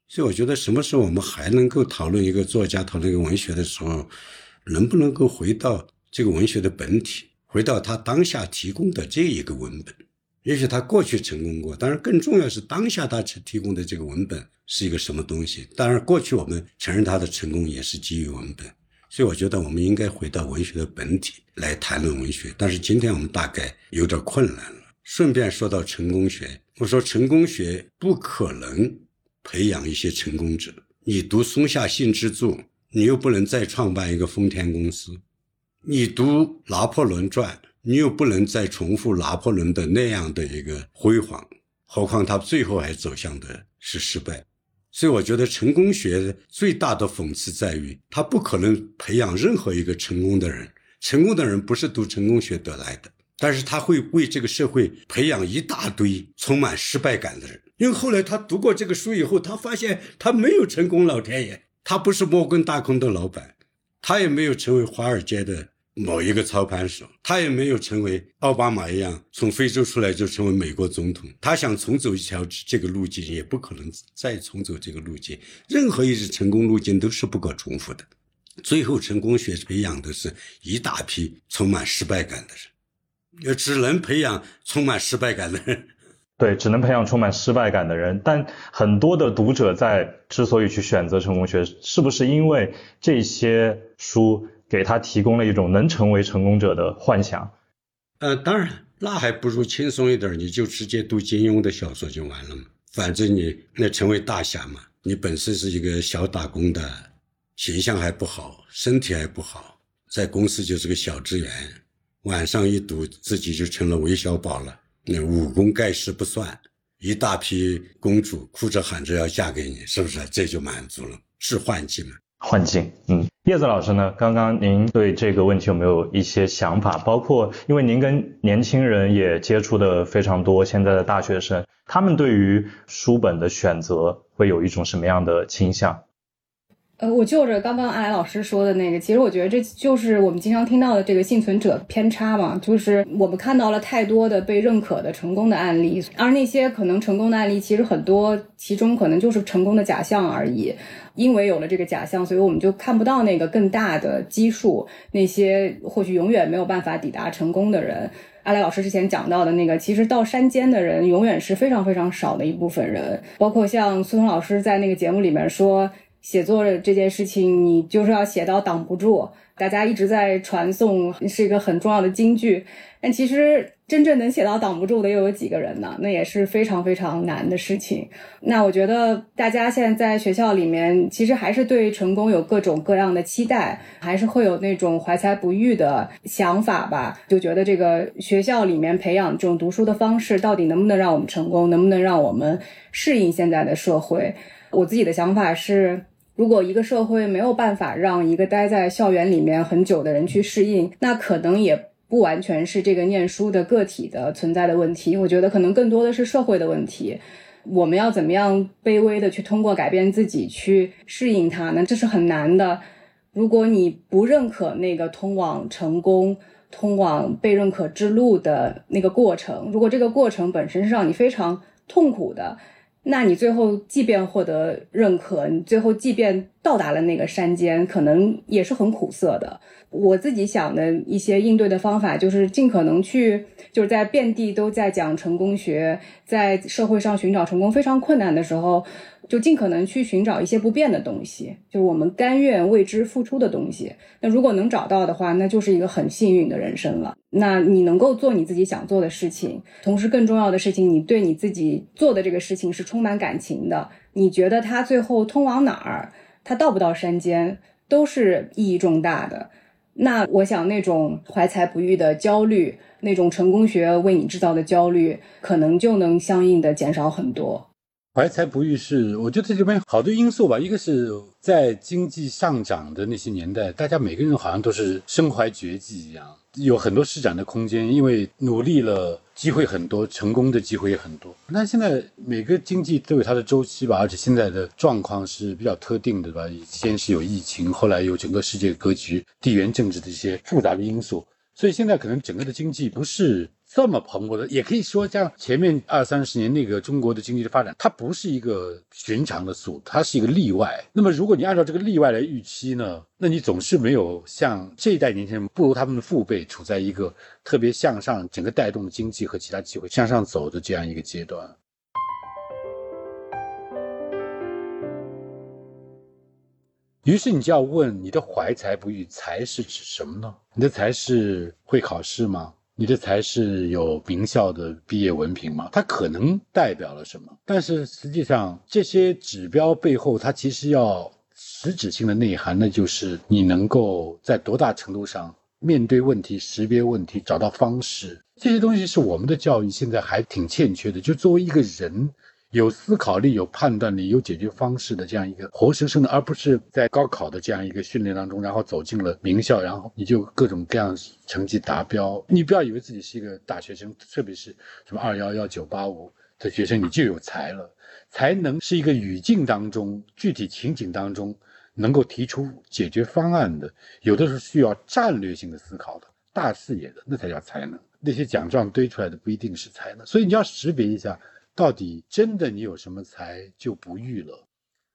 所以我觉得什么时候我们还能够讨论一个作家、讨论一个文学的时候，能不能够回到这个文学的本体，回到他当下提供的这一个文本？也许他过去成功过，当然更重要是当下他提供的这个文本是一个什么东西？当然，过去我们承认他的成功也是基于文本。所以我觉得我们应该回到文学的本体来谈论文学，但是今天我们大概有点困难了。顺便说到成功学，我说成功学不可能培养一些成功者。你读松下幸之助，你又不能再创办一个丰田公司；你读拿破仑传，你又不能再重复拿破仑的那样的一个辉煌。何况他最后还走向的是失败。所以我觉得成功学最大的讽刺在于，他不可能培养任何一个成功的人。成功的人不是读成功学得来的，但是他会为这个社会培养一大堆充满失败感的人。因为后来他读过这个书以后，他发现他没有成功，老天爷，他不是摩根大通的老板，他也没有成为华尔街的。某一个操盘手，他也没有成为奥巴马一样从非洲出来就成为美国总统。他想重走一条这个路径，也不可能再重走这个路径。任何一次成功路径都是不可重复的。最后，成功学培养的是一大批充满失败感的人，也只能培养充满失败感的人。对，只能培养充满失败感的人。但很多的读者在之所以去选择成功学，是不是因为这些书？给他提供了一种能成为成功者的幻想，呃，当然，那还不如轻松一点，你就直接读金庸的小说就完了嘛。反正你那成为大侠嘛，你本身是一个小打工的，形象还不好，身体还不好，在公司就是个小职员，晚上一赌自己就成了韦小宝了，那武功盖世不算，一大批公主哭着喊着要嫁给你，是不是？这就满足了，是幻境嘛。幻境，嗯，叶子老师呢？刚刚您对这个问题有没有一些想法？包括因为您跟年轻人也接触的非常多，现在的大学生，他们对于书本的选择会有一种什么样的倾向？呃，我就着刚刚阿来老师说的那个，其实我觉得这就是我们经常听到的这个幸存者偏差嘛，就是我们看到了太多的被认可的成功的案例，而那些可能成功的案例，其实很多其中可能就是成功的假象而已。因为有了这个假象，所以我们就看不到那个更大的基数，那些或许永远没有办法抵达成功的人。阿来老师之前讲到的那个，其实到山间的人永远是非常非常少的一部分人。包括像苏童老师在那个节目里面说，写作这件事情，你就是要写到挡不住。大家一直在传颂是一个很重要的金句，但其实。真正能写到挡不住的又有几个人呢？那也是非常非常难的事情。那我觉得大家现在在学校里面，其实还是对成功有各种各样的期待，还是会有那种怀才不遇的想法吧？就觉得这个学校里面培养这种读书的方式，到底能不能让我们成功？能不能让我们适应现在的社会？我自己的想法是，如果一个社会没有办法让一个待在校园里面很久的人去适应，那可能也。不完全是这个念书的个体的存在的问题，我觉得可能更多的是社会的问题。我们要怎么样卑微的去通过改变自己去适应它呢？这是很难的。如果你不认可那个通往成功、通往被认可之路的那个过程，如果这个过程本身是让你非常痛苦的，那你最后即便获得认可，你最后即便到达了那个山间，可能也是很苦涩的。我自己想的一些应对的方法，就是尽可能去，就是在遍地都在讲成功学，在社会上寻找成功非常困难的时候。就尽可能去寻找一些不变的东西，就是我们甘愿为之付出的东西。那如果能找到的话，那就是一个很幸运的人生了。那你能够做你自己想做的事情，同时更重要的事情，你对你自己做的这个事情是充满感情的。你觉得它最后通往哪儿，它到不到山间，都是意义重大的。那我想，那种怀才不遇的焦虑，那种成功学为你制造的焦虑，可能就能相应的减少很多。怀才不遇是，我觉得这里面好多因素吧。一个是在经济上涨的那些年代，大家每个人好像都是身怀绝技一样，有很多施展的空间，因为努力了，机会很多，成功的机会也很多。那现在每个经济都有它的周期吧，而且现在的状况是比较特定的吧。先是有疫情，后来有整个世界格局、地缘政治的一些复杂的因素，所以现在可能整个的经济不是。这么蓬勃的，也可以说像前面二三十年那个中国的经济的发展，它不是一个寻常的速度，它是一个例外。那么如果你按照这个例外来预期呢，那你总是没有像这一代年轻人不如他们的父辈处在一个特别向上、整个带动经济和其他机会向上走的这样一个阶段。于是你就要问，你的怀才不遇，才是指什么呢？你的才是会考试吗？你的才是有名校的毕业文凭吗？它可能代表了什么？但是实际上，这些指标背后，它其实要实质性的内涵，那就是你能够在多大程度上面对问题、识别问题、找到方式。这些东西是我们的教育现在还挺欠缺的。就作为一个人。有思考力、有判断力、有解决方式的这样一个活生生的，而不是在高考的这样一个训练当中，然后走进了名校，然后你就各种各样成绩达标。你不要以为自己是一个大学生，特别是什么二幺幺、九八五的学生，你就有才了。才能是一个语境当中、具体情景当中能够提出解决方案的，有的是需要战略性的思考的、大视野的，那才叫才能。那些奖状堆出来的不一定是才能，所以你要识别一下。到底真的你有什么才就不遇了？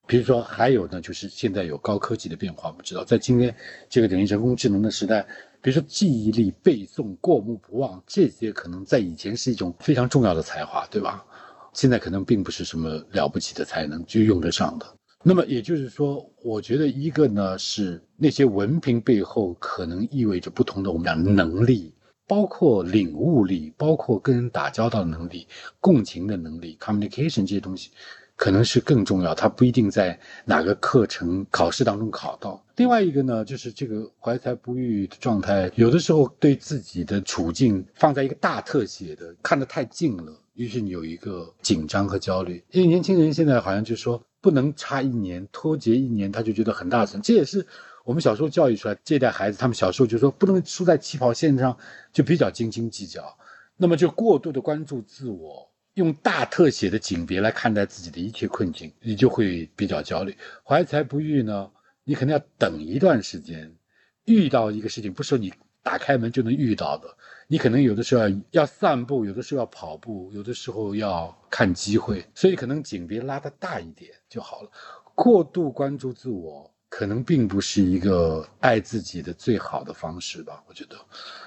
比如说还有呢，就是现在有高科技的变化，我们知道在今天这个等于人工智能的时代，比如说记忆力、背诵、过目不忘这些，可能在以前是一种非常重要的才华，对吧？现在可能并不是什么了不起的才能就用得上的。那么也就是说，我觉得一个呢是那些文凭背后可能意味着不同的我们讲能力。包括领悟力，包括跟人打交道的能力、共情的能力、communication 这些东西，可能是更重要。它不一定在哪个课程考试当中考到。另外一个呢，就是这个怀才不遇的状态，有的时候对自己的处境放在一个大特写的看得太近了，于是你有一个紧张和焦虑。因为年轻人现在好像就说不能差一年，脱节一年他就觉得很大损，这也是。我们小时候教育出来，这代孩子他们小时候就说不能输在起跑线上，就比较斤斤计较，那么就过度的关注自我，用大特写的景别来看待自己的一切困境，你就会比较焦虑。怀才不遇呢，你可能要等一段时间，遇到一个事情，不是你打开门就能遇到的，你可能有的时候要要散步，有的时候要跑步，有的时候要看机会，所以可能景别拉得大一点就好了。过度关注自我。可能并不是一个爱自己的最好的方式吧，我觉得。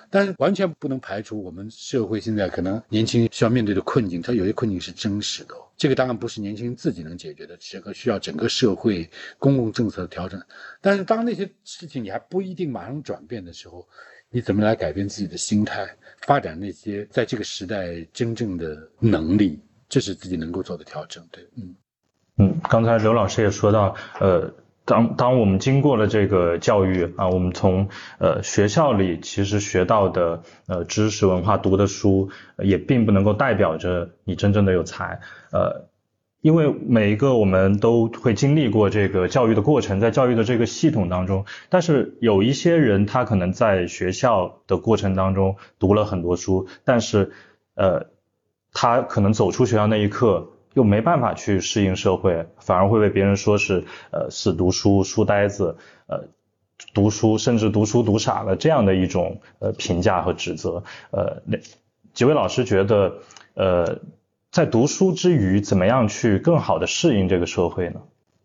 但是完全不能排除我们社会现在可能年轻人需要面对的困境，它有些困境是真实的。这个当然不是年轻人自己能解决的，这个需要整个社会公共政策的调整。但是当那些事情你还不一定马上转变的时候，你怎么来改变自己的心态，发展那些在这个时代真正的能力，这是自己能够做的调整。对，嗯嗯，刚才刘老师也说到，呃。当当我们经过了这个教育啊，我们从呃学校里其实学到的呃知识文化读的书，也并不能够代表着你真正的有才。呃，因为每一个我们都会经历过这个教育的过程，在教育的这个系统当中，但是有一些人他可能在学校的过程当中读了很多书，但是呃，他可能走出学校那一刻又没办法去适应社会，反而会被别人说是呃死读书、书呆子，呃读书甚至读书读傻了这样的一种呃评价和指责。呃，那几位老师觉得呃。在读书之余，怎么样去更好的适应这个社会呢？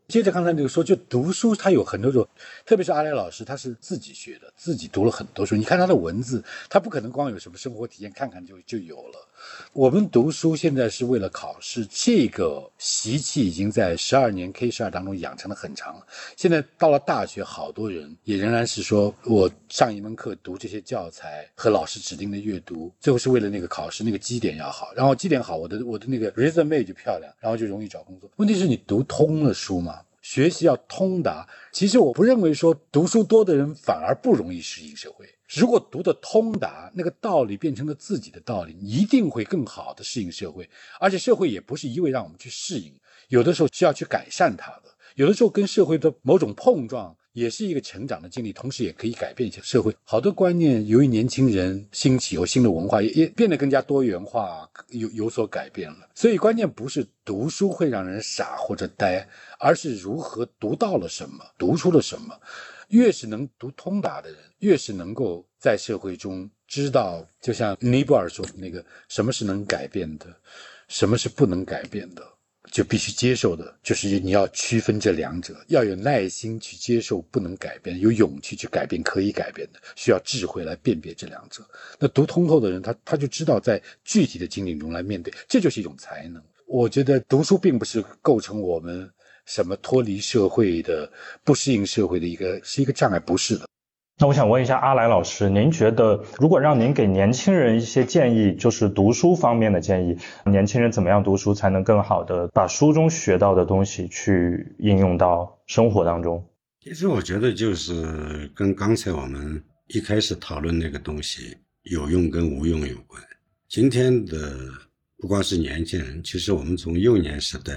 接着刚才那个说，就读书，他有很多种，特别是阿来老师，他是自己学的，自己读了很多书。你看他的文字，他不可能光有什么生活体验，看看就就有了。我们读书现在是为了考试，这个习气已经在十二年 K 十二当中养成了很长。现在到了大学，好多人也仍然是说我上一门课读这些教材和老师指定的阅读，最后是为了那个考试那个基点要好，然后基点好，我的我的那个 resume 就漂亮，然后就容易找工作。问题是你读通了书吗？学习要通达。其实我不认为说读书多的人反而不容易适应社会。如果读得通达，那个道理变成了自己的道理，一定会更好的适应社会。而且社会也不是一味让我们去适应，有的时候需要去改善它的。有的时候跟社会的某种碰撞也是一个成长的经历，同时也可以改变一些社会好多观念。由于年轻人兴起，有新的文化也也变得更加多元化，有有所改变了。所以关键不是读书会让人傻或者呆，而是如何读到了什么，读出了什么。越是能读通达的人，越是能够在社会中知道，就像尼泊尔说的那个，什么是能改变的，什么是不能改变的，就必须接受的，就是你要区分这两者，要有耐心去接受不能改变，有勇气去改变可以改变的，需要智慧来辨别这两者。那读通透的人，他他就知道在具体的经历中来面对，这就是一种才能。我觉得读书并不是构成我们。什么脱离社会的、不适应社会的一个是一个障碍？不是的。那我想问一下阿来老师，您觉得如果让您给年轻人一些建议，就是读书方面的建议，年轻人怎么样读书才能更好的把书中学到的东西去应用到生活当中？其实我觉得就是跟刚才我们一开始讨论那个东西有用跟无用有关。今天的不光是年轻人，其实我们从幼年时代。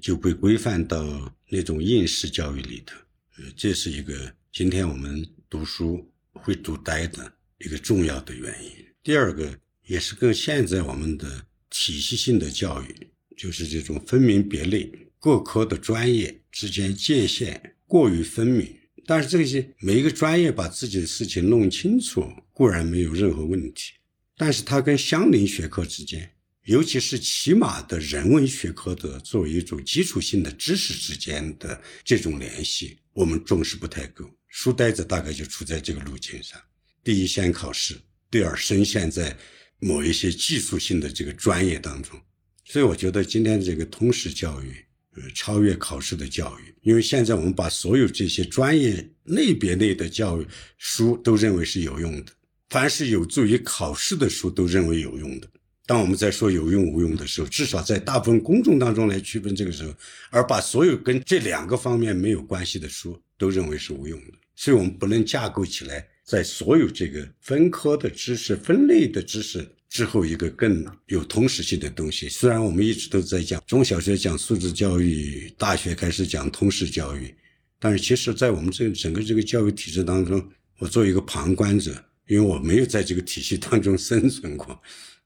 就被规范到那种应试教育里头，呃，这是一个今天我们读书会读呆的一个重要的原因。第二个也是跟现在我们的体系性的教育，就是这种分门别类、各科的专业之间界限过于分明。但是这些每一个专业把自己的事情弄清楚，固然没有任何问题，但是它跟相邻学科之间。尤其是起码的人文学科的作为一种基础性的知识之间的这种联系，我们重视不太够。书呆子大概就处在这个路径上：第一，先考试；第二，深陷在某一些技术性的这个专业当中。所以，我觉得今天这个通识教育，呃，超越考试的教育，因为现在我们把所有这些专业类别类的教育书都认为是有用的，凡是有助于考试的书都认为有用的。当我们在说有用无用的时候，至少在大部分公众当中来区分这个时候，而把所有跟这两个方面没有关系的书都认为是无用的，所以我们不能架构起来，在所有这个分科的知识、分类的知识之后，一个更有通识性的东西。虽然我们一直都在讲中小学讲素质教育，大学开始讲通识教育，但是其实，在我们这整个这个教育体制当中，我作为一个旁观者，因为我没有在这个体系当中生存过。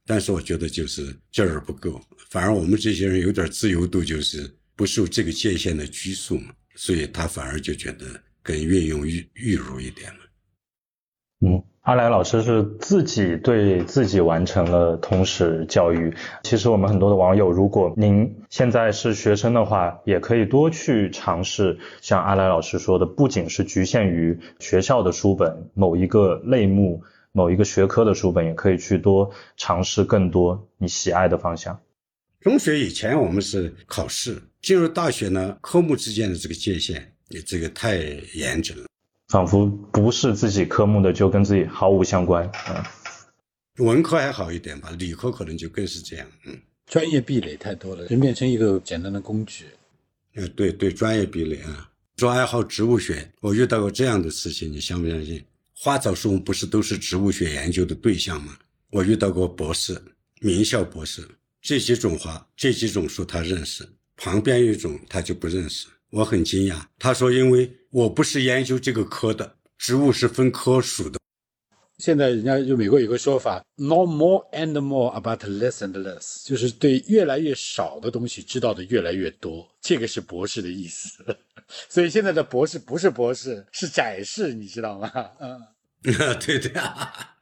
但是我觉得就是劲儿不够，反而我们这些人有点自由度，就是不受这个界限的拘束嘛，所以他反而就觉得更运用愈愈如一点了。嗯，阿来老师是自己对自己完成了通识教育。其实我们很多的网友，如果您现在是学生的话，也可以多去尝试，像阿来老师说的，不仅是局限于学校的书本某一个类目。某一个学科的书本，也可以去多尝试更多你喜爱的方向。中学以前我们是考试，进入大学呢，科目之间的这个界限，你这个太严谨了，仿佛不是自己科目的就跟自己毫无相关。嗯，文科还好一点吧，理科可能就更是这样。嗯，专业壁垒太多了，人变成一个简单的工具。呃，对对，专业壁垒啊，说爱好植物学，我遇到过这样的事情，你相不相信？花草树木不是都是植物学研究的对象吗？我遇到过博士，名校博士，这几种花，这几种树他认识，旁边一种他就不认识，我很惊讶。他说：“因为我不是研究这个科的，植物是分科属的。”现在人家就美国有个说法，know more and more about less and less，就是对越来越少的东西知道的越来越多，这个是博士的意思。所以现在的博士不是博士，是展示，你知道吗？嗯，对对啊，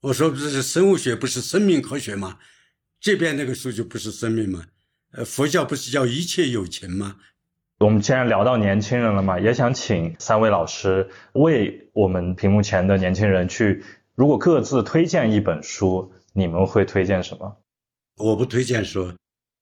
我说不是生物学不是生命科学吗？这边那个书就不是生命吗？呃，佛教不是叫一切有情吗？我们既然聊到年轻人了嘛，也想请三位老师为我们屏幕前的年轻人去。如果各自推荐一本书，你们会推荐什么？我不推荐书。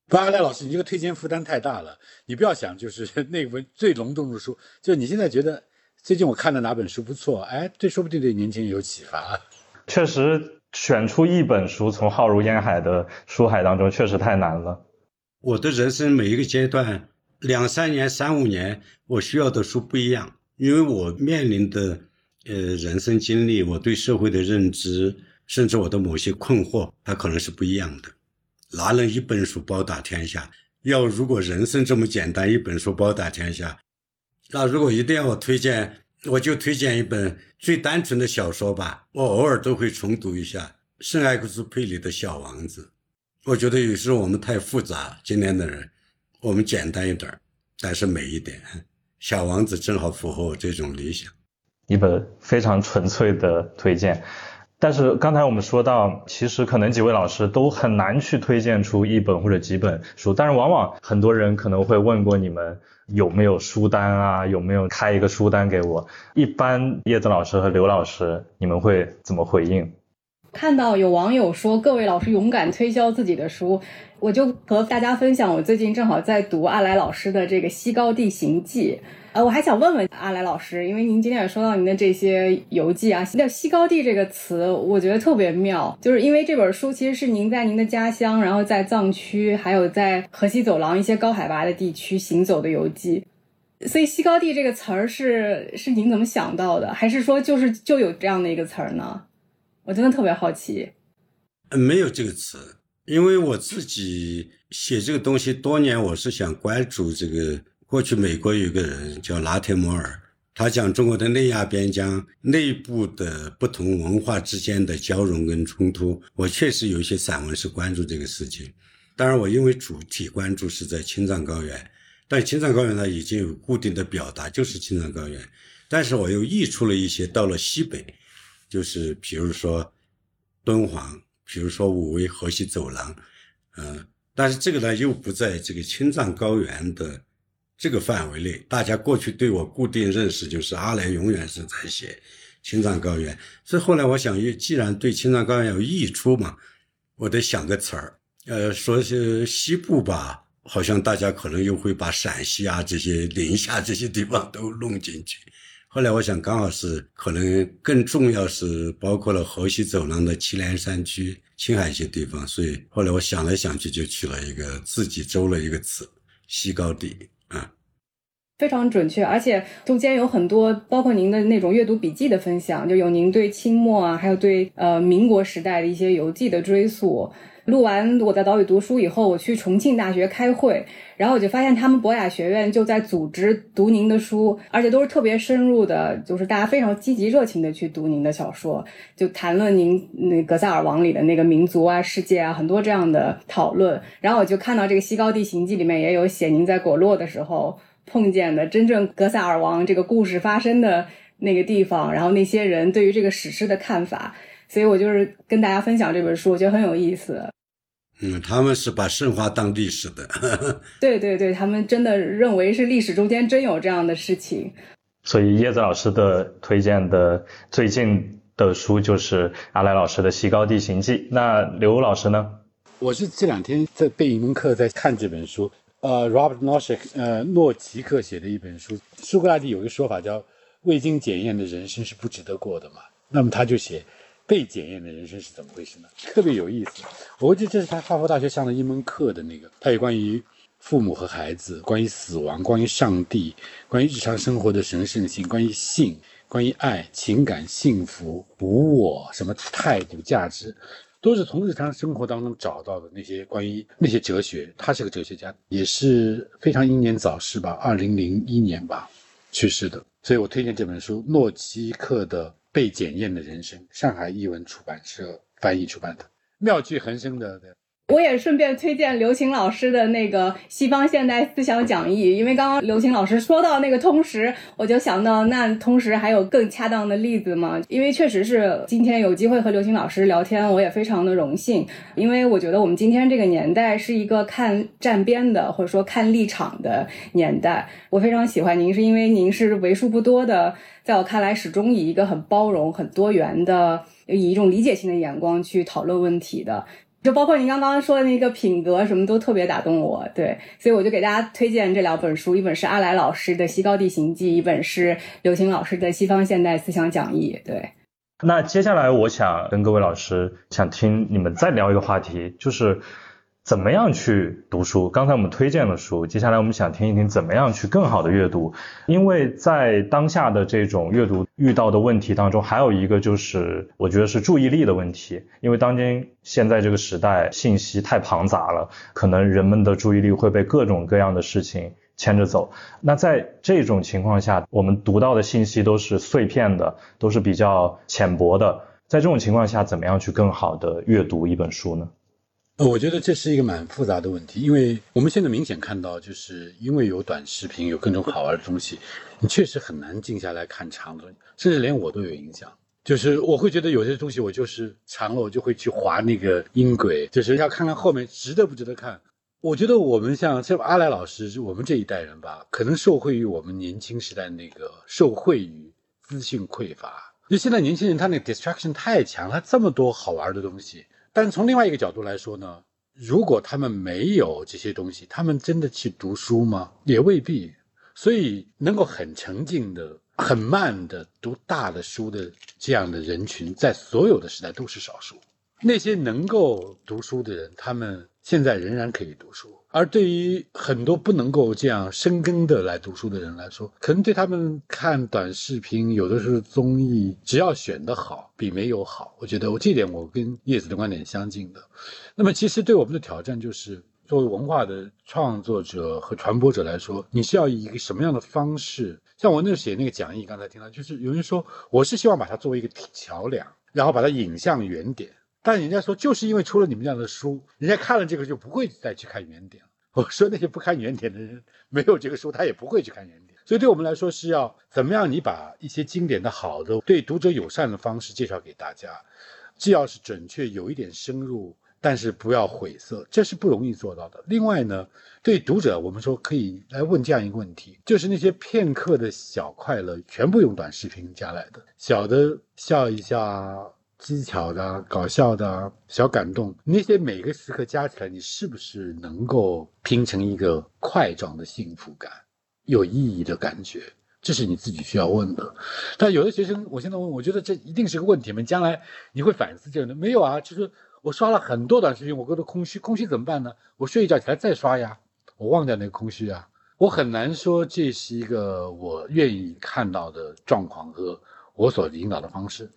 巴阿赖老师，你这个推荐负担太大了。你不要想，就是 那本最隆重的书，就你现在觉得最近我看的哪本书不错，哎，这说不定对年轻人有启发。确实，选出一本书从浩如烟海的书海当中，确实太难了。我的人生每一个阶段，两三年、三五年，我需要的书不一样，因为我面临的。呃，人生经历，我对社会的认知，甚至我的某些困惑，它可能是不一样的。拿了一本书包打天下，要如果人生这么简单，一本书包打天下，那如果一定要我推荐，我就推荐一本最单纯的小说吧。我偶尔都会重读一下圣埃克苏佩里的小王子。我觉得有时候我们太复杂，今天的人，我们简单一点，但是美一点。小王子正好符合我这种理想。一本非常纯粹的推荐，但是刚才我们说到，其实可能几位老师都很难去推荐出一本或者几本书，但是往往很多人可能会问过你们有没有书单啊，有没有开一个书单给我？一般叶子老师和刘老师，你们会怎么回应？看到有网友说各位老师勇敢推销自己的书，我就和大家分享，我最近正好在读阿来老师的这个《西高地行记》。呃，我还想问问阿来老师，因为您今天也说到您的这些游记啊，那“西高地”这个词，我觉得特别妙，就是因为这本书其实是您在您的家乡，然后在藏区，还有在河西走廊一些高海拔的地区行走的游记，所以“西高地”这个词儿是是您怎么想到的，还是说就是就有这样的一个词儿呢？我真的特别好奇。没有这个词，因为我自己写这个东西多年，我是想关注这个。过去美国有个人叫拉特摩尔，他讲中国的内亚边疆内部的不同文化之间的交融跟冲突。我确实有一些散文是关注这个事情，当然我因为主体关注是在青藏高原，但青藏高原呢已经有固定的表达，就是青藏高原。但是我又溢出了一些到了西北，就是比如说敦煌，比如说武威河西走廊，嗯，但是这个呢又不在这个青藏高原的。这个范围内，大家过去对我固定认识就是阿来永远是在写青藏高原，所以后来我想，既然对青藏高原有溢出嘛，我得想个词儿，呃，说是西部吧，好像大家可能又会把陕西啊这些宁夏这些地方都弄进去。后来我想，刚好是可能更重要是包括了河西走廊的祁连山区、青海一些地方，所以后来我想来想去就取了一个自己周了一个词——西高地。啊非常准确，而且中间有很多，包括您的那种阅读笔记的分享，就有您对清末啊，还有对呃民国时代的一些游记的追溯。录完我在岛屿读书以后，我去重庆大学开会，然后我就发现他们博雅学院就在组织读您的书，而且都是特别深入的，就是大家非常积极热情的去读您的小说，就谈论您那《格萨尔王》里的那个民族啊、世界啊，很多这样的讨论。然后我就看到这个《西高地行记》里面也有写您在果洛的时候。碰见的真正格萨尔王这个故事发生的那个地方，然后那些人对于这个史诗的看法，所以我就是跟大家分享这本书，我觉得很有意思。嗯，他们是把神话当历史的。对对对，他们真的认为是历史中间真有这样的事情。所以叶子老师的推荐的最近的书就是阿来老师的《西高地行记》。那刘老师呢？我是这两天在备一门课，在看这本书。呃，Robert Nozick，呃，诺奇克写的一本书，苏格拉底有一个说法叫“未经检验的人生是不值得过的”嘛。那么他就写被检验的人生是怎么回事呢？特别有意思。我记得这是他哈佛大学上的一门课的那个，他有关于父母和孩子，关于死亡，关于上帝，关于日常生活的神圣性，关于性，关于爱、情感、幸福、无我，什么态度、价值。都是从日常生活当中找到的那些关于那些哲学。他是个哲学家，也是非常英年早逝吧，二零零一年吧去世的。所以我推荐这本书，诺奇克的《被检验的人生》，上海译文出版社翻译出版的，妙趣横生的。我也顺便推荐刘擎老师的那个西方现代思想讲义，因为刚刚刘擎老师说到那个通识，我就想到那通识还有更恰当的例子吗？因为确实是今天有机会和刘擎老师聊天，我也非常的荣幸，因为我觉得我们今天这个年代是一个看站边的或者说看立场的年代。我非常喜欢您，是因为您是为数不多的，在我看来始终以一个很包容、很多元的，以一种理解性的眼光去讨论问题的。就包括您刚刚说的那个品格，什么都特别打动我，对，所以我就给大家推荐这两本书，一本是阿来老师的《西高地行记》，一本是刘擎老师的《西方现代思想讲义》。对，那接下来我想跟各位老师想听你们再聊一个话题，就是。怎么样去读书？刚才我们推荐了书，接下来我们想听一听怎么样去更好的阅读。因为在当下的这种阅读遇到的问题当中，还有一个就是我觉得是注意力的问题。因为当今现在这个时代信息太庞杂了，可能人们的注意力会被各种各样的事情牵着走。那在这种情况下，我们读到的信息都是碎片的，都是比较浅薄的。在这种情况下，怎么样去更好的阅读一本书呢？我觉得这是一个蛮复杂的问题，因为我们现在明显看到，就是因为有短视频，有各种好玩的东西，你确实很难静下来看长的，甚至连我都有影响。就是我会觉得有些东西，我就是长了，我就会去划那个音轨，就是要看看后面值得不值得看。我觉得我们像像阿来老师，我们这一代人吧，可能受惠于我们年轻时代那个受惠于资讯匮乏，就现在年轻人他那个 distraction 太强，他这么多好玩的东西。但从另外一个角度来说呢，如果他们没有这些东西，他们真的去读书吗？也未必。所以，能够很沉静的、很慢的读大的书的这样的人群，在所有的时代都是少数。那些能够读书的人，他们现在仍然可以读书。而对于很多不能够这样深耕的来读书的人来说，可能对他们看短视频，有的时候综艺，只要选的好，比没有好。我觉得我这点我跟叶子的观点相近的。那么，其实对我们的挑战就是，作为文化的创作者和传播者来说，你是要以一个什么样的方式？像我那写那个讲义，刚才听到，就是有人说，我是希望把它作为一个桥梁，然后把它引向原点。但人家说，就是因为出了你们这样的书，人家看了这个就不会再去看原点了。我说那些不看原点的人，没有这个书，他也不会去看原点。所以对我们来说，是要怎么样？你把一些经典的好的、对读者友善的方式介绍给大家，既要是准确，有一点深入，但是不要晦涩，这是不容易做到的。另外呢，对读者，我们说可以来问这样一个问题：就是那些片刻的小快乐，全部用短视频加来的，小的笑一下。技巧的、搞笑的、小感动，那些每个时刻加起来，你是不是能够拼成一个块状的幸福感、有意义的感觉？这是你自己需要问的。但有的学生，我现在问，我觉得这一定是个问题嘛？将来你会反思这个的？没有啊，就是我刷了很多短视频，我觉得空虚，空虚怎么办呢？我睡一觉起来再刷呀，我忘掉那个空虚啊。我很难说这是一个我愿意看到的状况和我所引导的方式。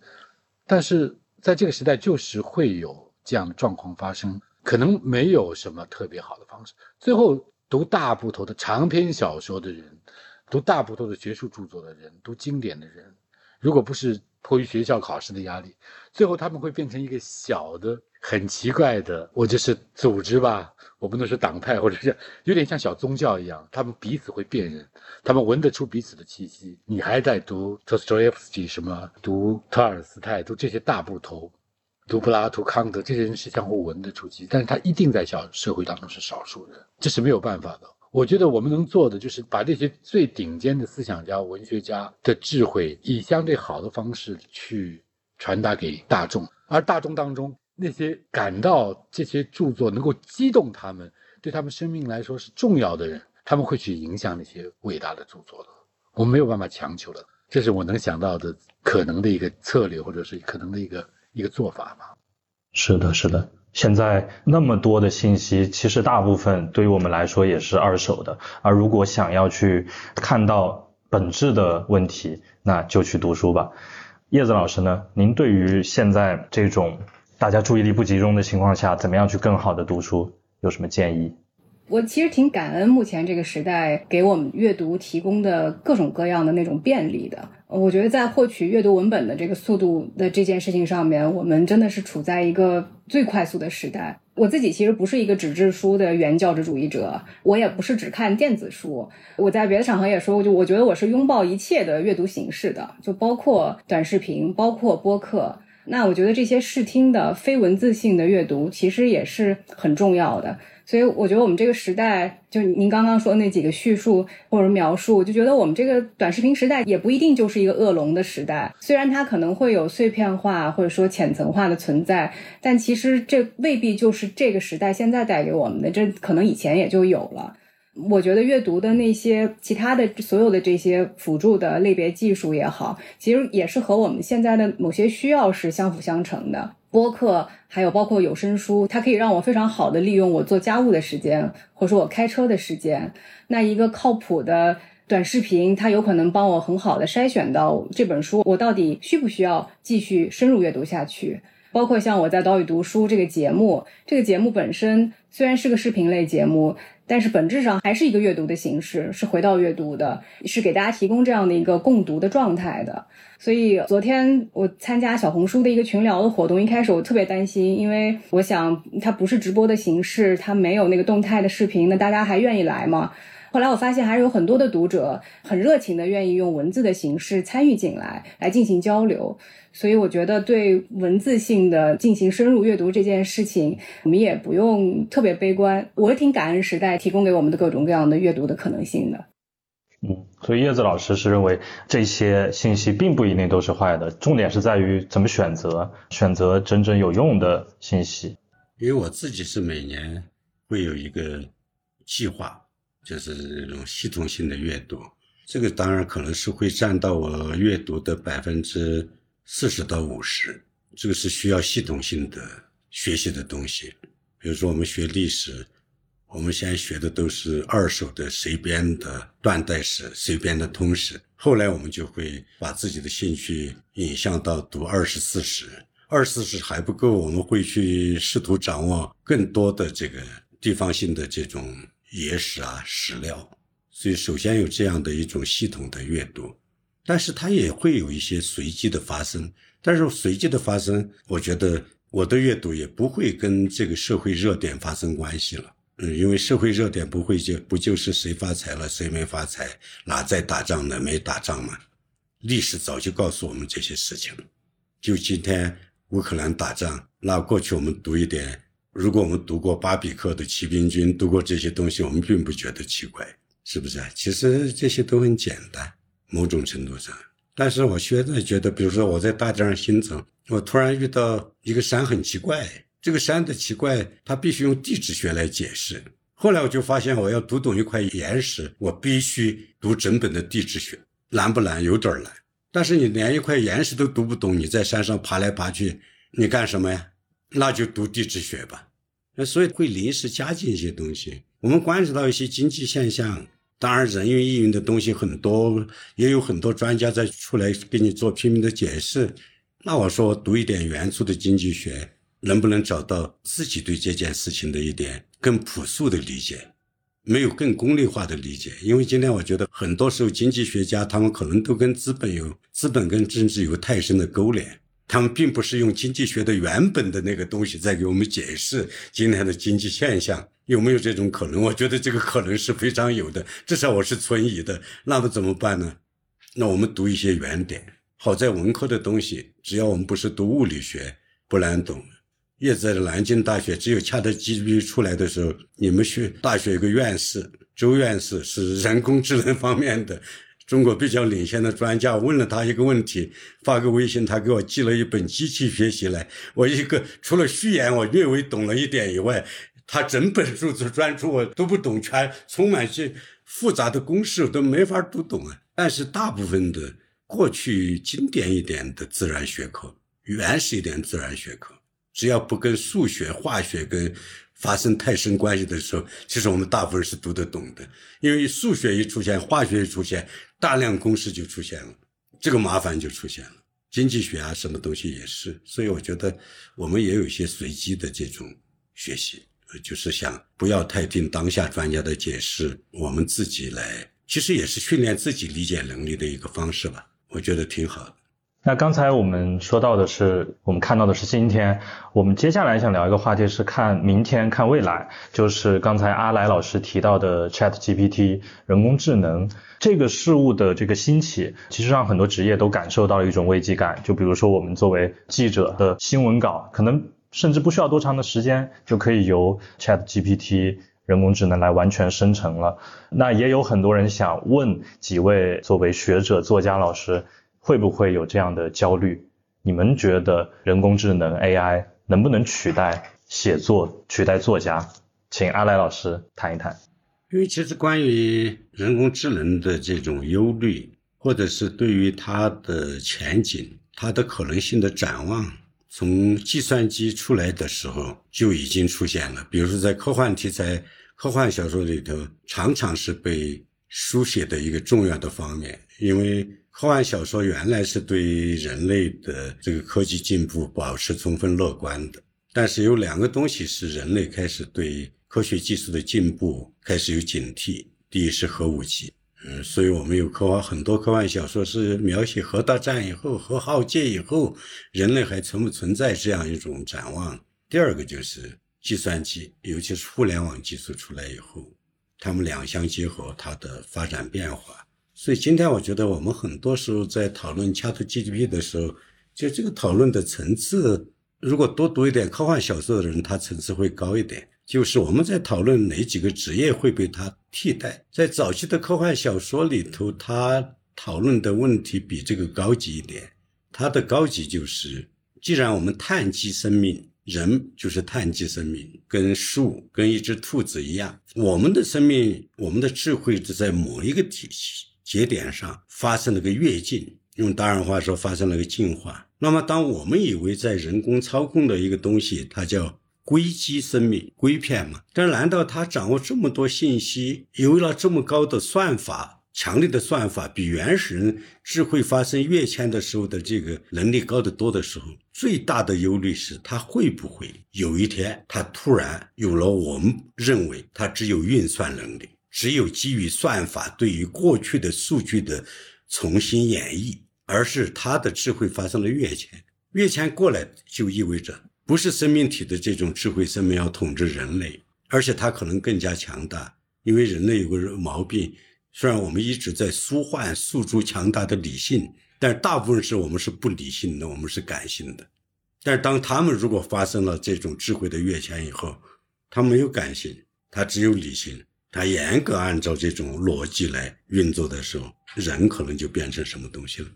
但是在这个时代，就是会有这样的状况发生，可能没有什么特别好的方式。最后读大部头的长篇小说的人，读大部头的学术著作的人，读经典的人，如果不是迫于学校考试的压力，最后他们会变成一个小的。很奇怪的，我就是组织吧，我不能说党派，或者是有点像小宗教一样，他们彼此会辨认，他们闻得出彼此的气息。你还在读托斯托耶夫斯基什么，读托尔斯泰，读这些大部头，读柏拉图、康德，这些人是相互闻得出气，但是他一定在小社会当中是少数人，这是没有办法的。我觉得我们能做的就是把这些最顶尖的思想家、文学家的智慧，以相对好的方式去传达给大众，而大众当中。那些感到这些著作能够激动他们，对他们生命来说是重要的人，他们会去影响那些伟大的著作的。我没有办法强求的，这是我能想到的可能的一个策略，或者是可能的一个一个做法吧。是的，是的。现在那么多的信息，其实大部分对于我们来说也是二手的。而如果想要去看到本质的问题，那就去读书吧。叶子老师呢？您对于现在这种大家注意力不集中的情况下，怎么样去更好的读书？有什么建议？我其实挺感恩目前这个时代给我们阅读提供的各种各样的那种便利的。我觉得在获取阅读文本的这个速度的这件事情上面，我们真的是处在一个最快速的时代。我自己其实不是一个纸质书的原教旨主义者，我也不是只看电子书。我在别的场合也说过，就我觉得我是拥抱一切的阅读形式的，就包括短视频，包括播客。那我觉得这些视听的非文字性的阅读，其实也是很重要的。所以我觉得我们这个时代，就您刚刚说那几个叙述或者描述，我就觉得我们这个短视频时代也不一定就是一个恶龙的时代。虽然它可能会有碎片化或者说浅层化的存在，但其实这未必就是这个时代现在带给我们的，这可能以前也就有了。我觉得阅读的那些其他的所有的这些辅助的类别技术也好，其实也是和我们现在的某些需要是相辅相成的。播客还有包括有声书，它可以让我非常好的利用我做家务的时间，或者说我开车的时间。那一个靠谱的短视频，它有可能帮我很好的筛选到这本书，我到底需不需要继续深入阅读下去？包括像我在岛屿读书这个节目，这个节目本身虽然是个视频类节目。但是本质上还是一个阅读的形式，是回到阅读的，是给大家提供这样的一个共读的状态的。所以昨天我参加小红书的一个群聊的活动，一开始我特别担心，因为我想它不是直播的形式，它没有那个动态的视频，那大家还愿意来吗？后来我发现还是有很多的读者很热情的，愿意用文字的形式参与进来，来进行交流。所以我觉得对文字性的进行深入阅读这件事情，我们也不用特别悲观。我也挺感恩时代提供给我们的各种各样的阅读的可能性的。嗯，所以叶子老师是认为这些信息并不一定都是坏的，重点是在于怎么选择，选择真正有用的信息。因为我自己是每年会有一个计划。就是这种系统性的阅读，这个当然可能是会占到我阅读的百分之四十到五十。这个是需要系统性的学习的东西。比如说，我们学历史，我们现在学的都是二手的随编的断代史、随编的通史。后来我们就会把自己的兴趣引向到读二十四史。二十四史还不够，我们会去试图掌握更多的这个地方性的这种。野史啊，史料，所以首先有这样的一种系统的阅读，但是它也会有一些随机的发生。但是随机的发生，我觉得我的阅读也不会跟这个社会热点发生关系了。嗯，因为社会热点不会就不就是谁发财了，谁没发财，哪在打仗呢，没打仗吗？历史早就告诉我们这些事情。就今天乌克兰打仗，那过去我们读一点。如果我们读过巴比克的骑兵军，读过这些东西，我们并不觉得奇怪，是不是？其实这些都很简单，某种程度上。但是我现在觉得，比如说我在大街上行走，我突然遇到一个山很奇怪，这个山的奇怪，它必须用地质学来解释。后来我就发现，我要读懂一块岩石，我必须读整本的地质学，难不难？有点难。但是你连一块岩石都读不懂，你在山上爬来爬去，你干什么呀？那就读地质学吧，那所以会临时加进一些东西。我们观察到一些经济现象，当然人云亦云的东西很多，也有很多专家在出来给你做拼命的解释。那我说读一点原初的经济学，能不能找到自己对这件事情的一点更朴素的理解，没有更功利化的理解？因为今天我觉得很多时候经济学家他们可能都跟资本有资本跟政治有太深的勾连。他们并不是用经济学的原本的那个东西在给我们解释今天的经济现象，有没有这种可能？我觉得这个可能是非常有的，至少我是存疑的。那么怎么办呢？那我们读一些原点。好在文科的东西，只要我们不是读物理学，不难懂。也在南京大学，只有恰特 GPT 出来的时候，你们学大学有个院士，周院士是人工智能方面的。中国比较领先的专家问了他一个问题，发个微信，他给我寄了一本机器学习来。我一个除了序言我略微懂了一点以外，他整本书是专注我都不懂，全充满些复杂的公式，都没法读懂啊。但是大部分的过去经典一点的自然学科，原始一点自然学科，只要不跟数学、化学跟发生太深关系的时候，其实我们大部分是读得懂的，因为数学一出现，化学一出现，大量公式就出现了，这个麻烦就出现了。经济学啊，什么东西也是。所以我觉得我们也有一些随机的这种学习，就是想不要太听当下专家的解释，我们自己来，其实也是训练自己理解能力的一个方式吧。我觉得挺好的。那刚才我们说到的是，我们看到的是今天。我们接下来想聊一个话题是看明天、看未来，就是刚才阿来老师提到的 Chat GPT 人工智能这个事物的这个兴起，其实让很多职业都感受到了一种危机感。就比如说我们作为记者的新闻稿，可能甚至不需要多长的时间就可以由 Chat GPT 人工智能来完全生成了。那也有很多人想问几位作为学者、作家、老师。会不会有这样的焦虑？你们觉得人工智能 AI 能不能取代写作、取代作家？请阿来老师谈一谈。因为其实关于人工智能的这种忧虑，或者是对于它的前景、它的可能性的展望，从计算机出来的时候就已经出现了。比如说在科幻题材、科幻小说里头，常常是被书写的一个重要的方面，因为。科幻小说原来是对人类的这个科技进步保持充分乐观的，但是有两个东西是人类开始对科学技术的进步开始有警惕。第一是核武器，嗯，所以我们有科幻很多科幻小说是描写核大战以后、核浩劫以后，人类还存不存在这样一种展望。第二个就是计算机，尤其是互联网技术出来以后，它们两相结合，它的发展变化。所以今天我觉得我们很多时候在讨论 ChatGPT 的时候，就这个讨论的层次，如果多读一点科幻小说的人，他层次会高一点。就是我们在讨论哪几个职业会被它替代，在早期的科幻小说里头，他讨论的问题比这个高级一点。它的高级就是，既然我们碳基生命，人就是碳基生命，跟树、跟一只兔子一样，我们的生命、我们的智慧是在某一个体系。节点上发生了个跃进，用大人话说发生了个进化。那么，当我们以为在人工操控的一个东西，它叫硅基生命、硅片嘛？但难道它掌握这么多信息，有了这么高的算法、强烈的算法，比原始人智慧发生跃迁的时候的这个能力高得多的时候，最大的忧虑是它会不会有一天，它突然有了我们认为它只有运算能力。只有基于算法对于过去的数据的重新演绎，而是它的智慧发生了跃迁。跃迁过来就意味着不是生命体的这种智慧生命要统治人类，而且它可能更加强大。因为人类有个毛病，虽然我们一直在舒缓诉诸强大的理性，但大部分是我们是不理性的，我们是感性的。但是当他们如果发生了这种智慧的跃迁以后，他没有感性，他只有理性。他严格按照这种逻辑来运作的时候，人可能就变成什么东西了？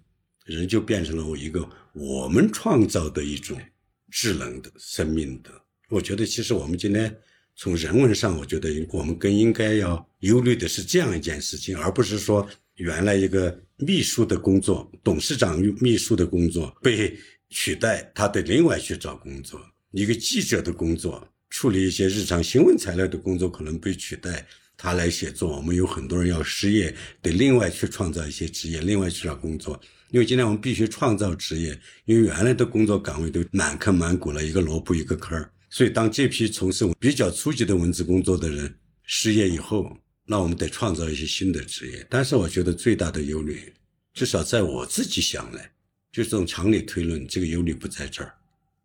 人就变成了我一个我们创造的一种智能的生命的。我觉得，其实我们今天从人文上，我觉得我们更应该要忧虑的是这样一件事情，而不是说原来一个秘书的工作、董事长秘书的工作被取代，他得另外去找工作；一个记者的工作，处理一些日常新闻材料的工作可能被取代。他来写作，我们有很多人要失业，得另外去创造一些职业，另外去找工作。因为今天我们必须创造职业，因为原来的工作岗位都满坑满谷了，一个萝卜一个坑儿。所以当这批从事比较初级的文字工作的人失业以后，那我们得创造一些新的职业。但是我觉得最大的忧虑，至少在我自己想来，就是这种常理推论，这个忧虑不在这儿，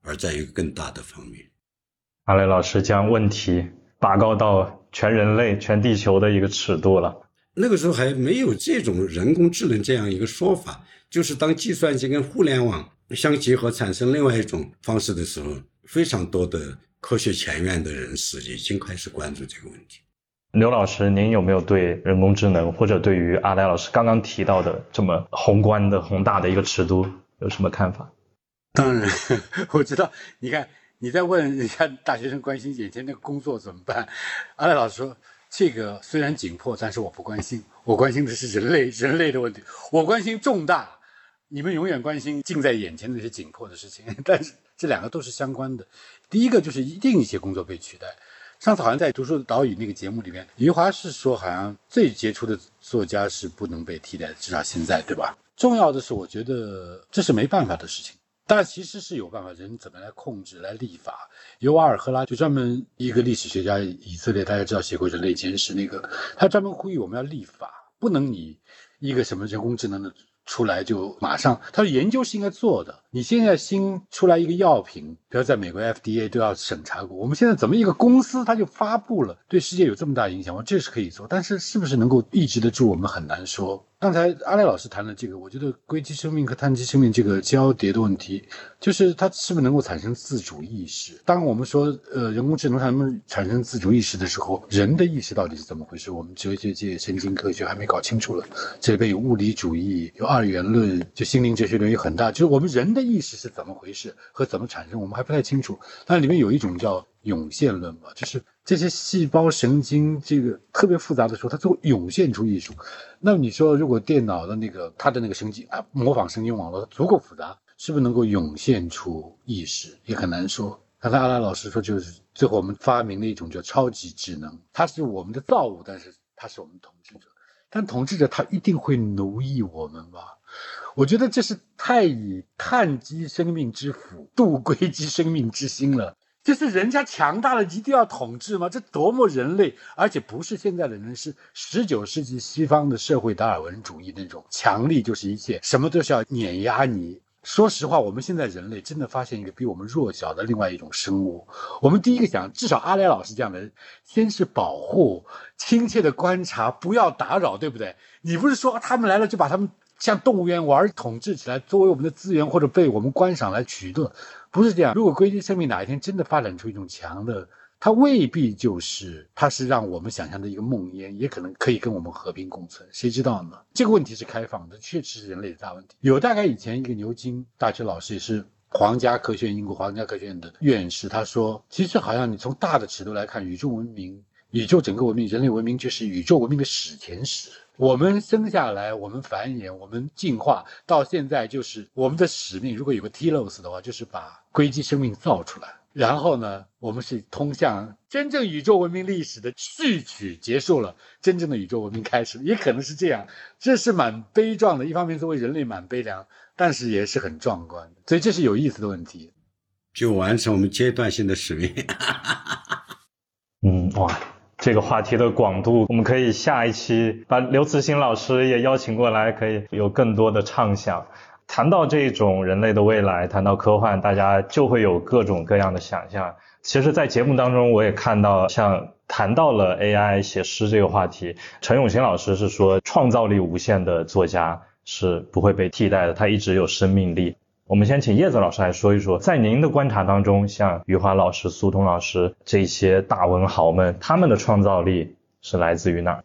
而在一个更大的方面。阿雷老师将问题拔高到。全人类、全地球的一个尺度了。那个时候还没有这种人工智能这样一个说法，就是当计算机跟互联网相结合，产生另外一种方式的时候，非常多的科学前沿的人士已经开始关注这个问题。刘老师，您有没有对人工智能，或者对于阿来老师刚刚提到的这么宏观的、宏大的一个尺度，有什么看法？当然，我知道。你看。你在问人家大学生关心眼前那个工作怎么办？阿赖老师说：“这个虽然紧迫，但是我不关心，我关心的是人类人类的问题。我关心重大，你们永远关心近在眼前的那些紧迫的事情。但是这两个都是相关的。第一个就是一定一些工作被取代。上次好像在读书岛屿那个节目里面，余华是说，好像最杰出的作家是不能被替代的，至少现在，对吧？重要的是，我觉得这是没办法的事情。但其实是有办法，人怎么来控制、来立法？尤瓦尔赫拉就专门一个历史学家，以色列大家知道写过《人类简史》那个，他专门呼吁我们要立法，不能你一个什么人工智能的出来就马上，他说研究是应该做的。你现在新出来一个药品，比如在美国 FDA 都要审查过，我们现在怎么一个公司它就发布了，对世界有这么大影响？我这是可以做，但是是不是能够抑制得住，我们很难说。刚才阿赖老师谈了这个，我觉得硅基生命和碳基生命这个交叠的问题，就是它是不是能够产生自主意识？当我们说呃人工智能能不能产生自主意识的时候，人的意识到底是怎么回事？我们哲学界、神经科学还没搞清楚了。这里边有物理主义，有二元论，就心灵哲学论有很大，就是我们人的意识是怎么回事和怎么产生，我们还不太清楚。但里面有一种叫涌现论嘛，就是。这些细胞神经这个特别复杂的时候，它就会涌现出艺术。那你说，如果电脑的那个它的那个神经啊，模仿神经网络足够复杂，是不是能够涌现出意识？也很难说。刚才阿拉老师说，就是最后我们发明了一种叫超级智能，它是我们的造物，但是它是我们统治者。但统治者他一定会奴役我们吧？我觉得这是太以碳基生命之腹度硅基生命之心了。就是人家强大了，一定要统治吗？这多么人类，而且不是现在的人，是十九世纪西方的社会达尔文主义那种强力就是一切，什么都是要碾压你。说实话，我们现在人类真的发现一个比我们弱小的另外一种生物。我们第一个想，至少阿莱老师这样的人，先是保护、亲切的观察，不要打扰，对不对？你不是说他们来了就把他们像动物园玩统治起来，作为我们的资源或者被我们观赏来取乐？不是这样。如果硅基生命哪一天真的发展出一种强的，它未必就是，它是让我们想象的一个梦魇，也可能可以跟我们和平共存，谁知道呢？这个问题是开放的，确实是人类的大问题。有大概以前一个牛津大学老师，也是皇家科学院英国皇家科学院的院士，他说，其实好像你从大的尺度来看，宇宙文明、宇宙整个文明、人类文明就是宇宙文明的史前史。我们生下来，我们繁衍，我们进化到现在，就是我们的使命。如果有个 telos 的话，就是把硅基生命造出来。然后呢，我们是通向真正宇宙文明历史的序曲结束了，真正的宇宙文明开始，也可能是这样。这是蛮悲壮的，一方面作为人类蛮悲凉，但是也是很壮观的。所以这是有意思的问题，就完成我们阶段性的使命。嗯，哇。这个话题的广度，我们可以下一期把刘慈欣老师也邀请过来，可以有更多的畅想。谈到这种人类的未来，谈到科幻，大家就会有各种各样的想象。其实，在节目当中，我也看到，像谈到了 AI 写诗这个话题，陈永新老师是说，创造力无限的作家是不会被替代的，他一直有生命力。我们先请叶子老师来说一说，在您的观察当中，像余华老师、苏童老师这些大文豪们，他们的创造力是来自于哪儿？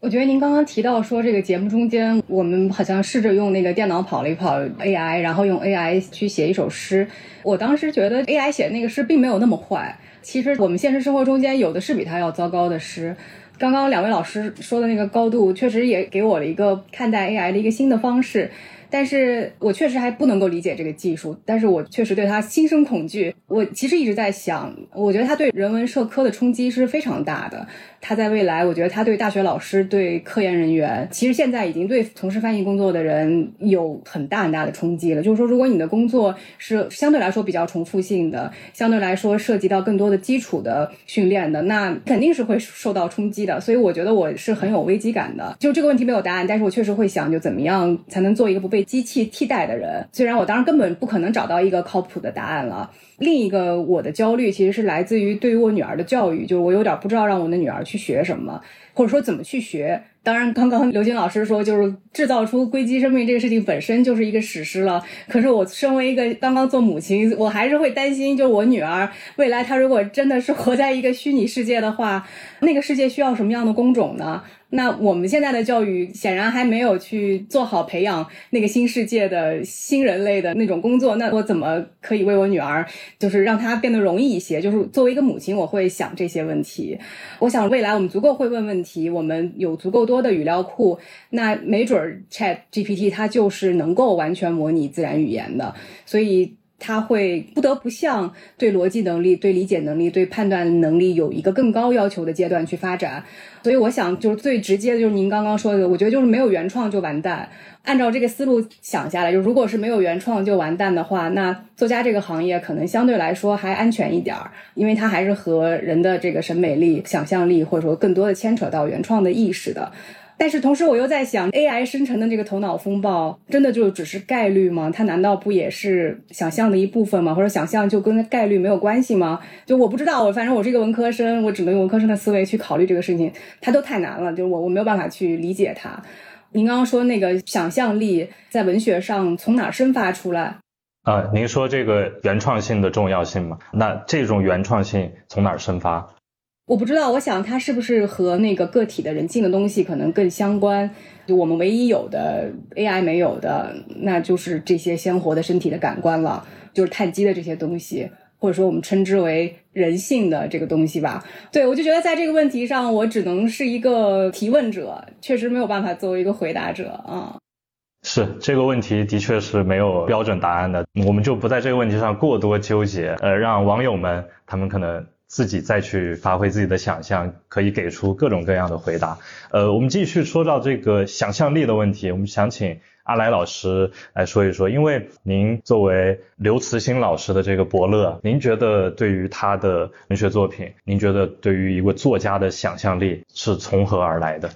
我觉得您刚刚提到说，这个节目中间，我们好像试着用那个电脑跑了一跑 AI，然后用 AI 去写一首诗。我当时觉得 AI 写的那个诗并没有那么坏，其实我们现实生活中间有的是比它要糟糕的诗。刚刚两位老师说的那个高度，确实也给我了一个看待 AI 的一个新的方式。但是我确实还不能够理解这个技术，但是我确实对它心生恐惧。我其实一直在想，我觉得它对人文社科的冲击是非常大的。它在未来，我觉得它对大学老师、对科研人员，其实现在已经对从事翻译工作的人有很大很大的冲击了。就是说，如果你的工作是相对来说比较重复性的，相对来说涉及到更多的基础的训练的，那肯定是会受到冲击的。所以我觉得我是很有危机感的。就这个问题没有答案，但是我确实会想，就怎么样才能做一个不被。机器替代的人，虽然我当然根本不可能找到一个靠谱的答案了。另一个我的焦虑其实是来自于对于我女儿的教育，就是我有点不知道让我的女儿去学什么，或者说怎么去学。当然，刚刚刘晶老师说，就是制造出硅基生命这个事情本身就是一个史诗了。可是我身为一个刚刚做母亲，我还是会担心，就是我女儿未来她如果真的是活在一个虚拟世界的话，那个世界需要什么样的工种呢？那我们现在的教育显然还没有去做好培养那个新世界的新人类的那种工作。那我怎么可以为我女儿，就是让她变得容易一些？就是作为一个母亲，我会想这些问题。我想未来我们足够会问问题，我们有足够多的语料库，那没准儿 Chat GPT 它就是能够完全模拟自然语言的。所以。他会不得不向对逻辑能力、对理解能力、对判断能力有一个更高要求的阶段去发展。所以我想，就是最直接的，就是您刚刚说的，我觉得就是没有原创就完蛋。按照这个思路想下来，就如果是没有原创就完蛋的话，那作家这个行业可能相对来说还安全一点儿，因为它还是和人的这个审美力、想象力，或者说更多的牵扯到原创的意识的。但是同时，我又在想，AI 生成的这个头脑风暴，真的就只是概率吗？它难道不也是想象的一部分吗？或者想象就跟概率没有关系吗？就我不知道，我反正我是一个文科生，我只能用文科生的思维去考虑这个事情，它都太难了，就我我没有办法去理解它。您刚刚说那个想象力在文学上从哪生发出来？啊，您说这个原创性的重要性吗？那这种原创性从哪儿生发？我不知道，我想它是不是和那个个体的人性的东西可能更相关？就我们唯一有的 AI 没有的，那就是这些鲜活的身体的感官了，就是碳基的这些东西，或者说我们称之为人性的这个东西吧。对我就觉得在这个问题上，我只能是一个提问者，确实没有办法作为一个回答者啊。是这个问题的确是没有标准答案的，我们就不在这个问题上过多纠结，呃，让网友们他们可能。自己再去发挥自己的想象，可以给出各种各样的回答。呃，我们继续说到这个想象力的问题，我们想请阿来老师来说一说，因为您作为刘慈欣老师的这个伯乐，您觉得对于他的文学作品，您觉得对于一个作家的想象力是从何而来的？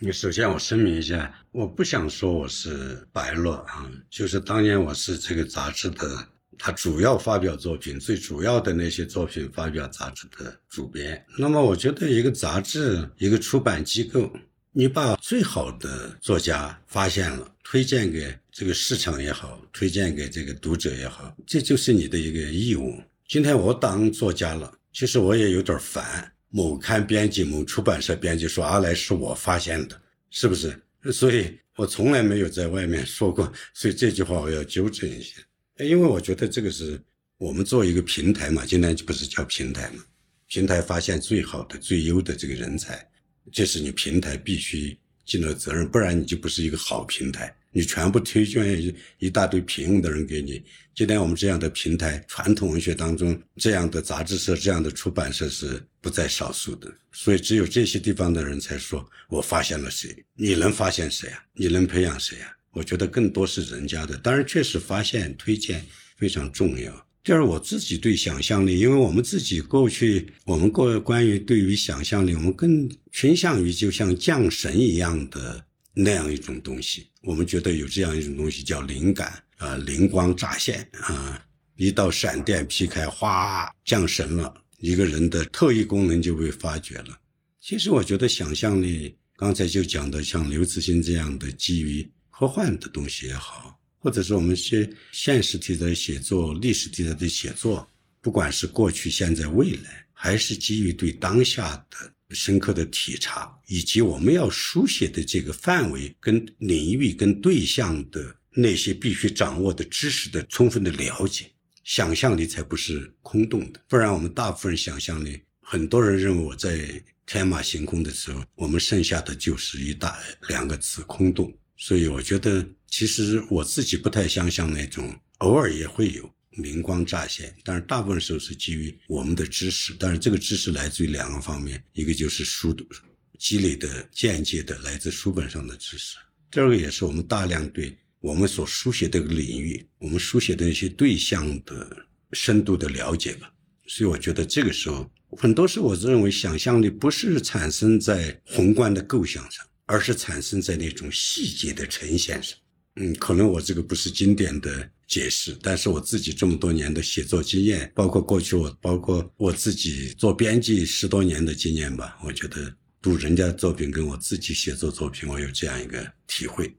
你首先我声明一下，我不想说我是伯乐啊，就是当年我是这个杂志的。他主要发表作品，最主要的那些作品发表杂志的主编。那么，我觉得一个杂志、一个出版机构，你把最好的作家发现了，推荐给这个市场也好，推荐给这个读者也好，这就是你的一个义务。今天我当作家了，其实我也有点烦。某刊编辑、某出版社编辑说：“阿来是我发现的，是不是？”所以我从来没有在外面说过。所以这句话我要纠正一下。因为我觉得这个是我们做一个平台嘛，今天就不是叫平台嘛，平台发现最好的、最优的这个人才，这是你平台必须尽的责任，不然你就不是一个好平台。你全部推荐一一大堆平庸的人给你。今天我们这样的平台，传统文学当中这样的杂志社、这样的出版社是不在少数的，所以只有这些地方的人才说，我发现了谁？你能发现谁啊？你能培养谁啊？我觉得更多是人家的，当然确实发现推荐非常重要。第二，我自己对想象力，因为我们自己过去，我们过关于对于想象力，我们更倾向于就像降神一样的那样一种东西。我们觉得有这样一种东西叫灵感啊，灵光乍现啊，一道闪电劈开，哗，降神了，一个人的特异功能就被发掘了。其实我觉得想象力，刚才就讲的像刘慈欣这样的基于。科幻的东西也好，或者是我们些现实题材的写作、历史题材的写作，不管是过去、现在、未来，还是基于对当下的深刻的体察，以及我们要书写的这个范围、跟领域、跟对象的那些必须掌握的知识的充分的了解，想象力才不是空洞的。不然，我们大部分人想象力，很多人认为我在天马行空的时候，我们剩下的就是一大两个字：空洞。所以我觉得，其实我自己不太相信那种偶尔也会有灵光乍现，但是大部分时候是基于我们的知识，但是这个知识来自于两个方面，一个就是书积累的间接的来自书本上的知识，第二个也是我们大量对我们所书写的领域、我们书写的一些对象的深度的了解吧。所以我觉得这个时候，很多时候我认为想象力不是产生在宏观的构想上。而是产生在那种细节的呈现上，嗯，可能我这个不是经典的解释，但是我自己这么多年的写作经验，包括过去我，包括我自己做编辑十多年的经验吧，我觉得读人家作品跟我自己写作作品，我有这样一个体会。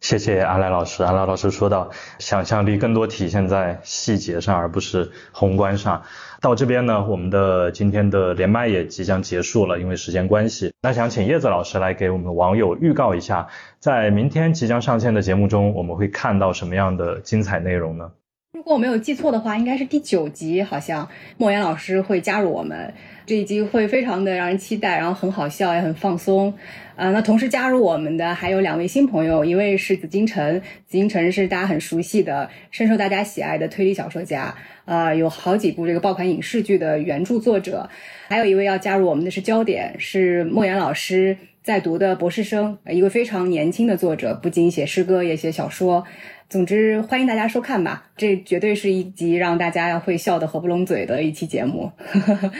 谢谢阿来老师。阿来老师说到，想象力更多体现在细节上，而不是宏观上。到这边呢，我们的今天的连麦也即将结束了，因为时间关系。那想请叶子老师来给我们网友预告一下，在明天即将上线的节目中，我们会看到什么样的精彩内容呢？如果我没有记错的话，应该是第九集，好像莫言老师会加入我们。这一集会非常的让人期待，然后很好笑，也很放松。啊，那同时加入我们的还有两位新朋友，一位是紫金陈，紫金陈是大家很熟悉的、深受大家喜爱的推理小说家，呃，有好几部这个爆款影视剧的原著作者。还有一位要加入我们的是焦点，是莫言老师在读的博士生，一个非常年轻的作者，不仅写诗歌，也写小说。总之，欢迎大家收看吧，这绝对是一集让大家会笑得合不拢嘴的一期节目。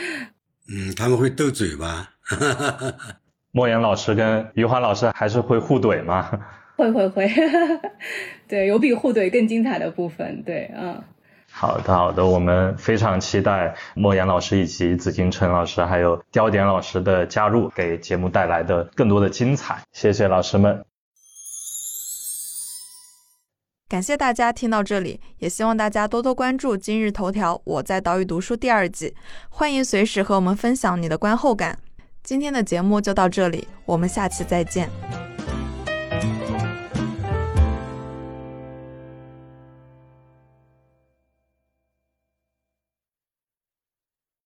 嗯，他们会斗嘴吧？莫言老师跟余华老师还是会互怼吗？会 会会，对，有比互怼更精彩的部分。对，嗯。好的，好的，我们非常期待莫言老师以及紫金陈老师还有刁点老师的加入，给节目带来的更多的精彩。谢谢老师们。感谢大家听到这里，也希望大家多多关注今日头条。我在岛屿读书第二季，欢迎随时和我们分享你的观后感。今天的节目就到这里，我们下期再见。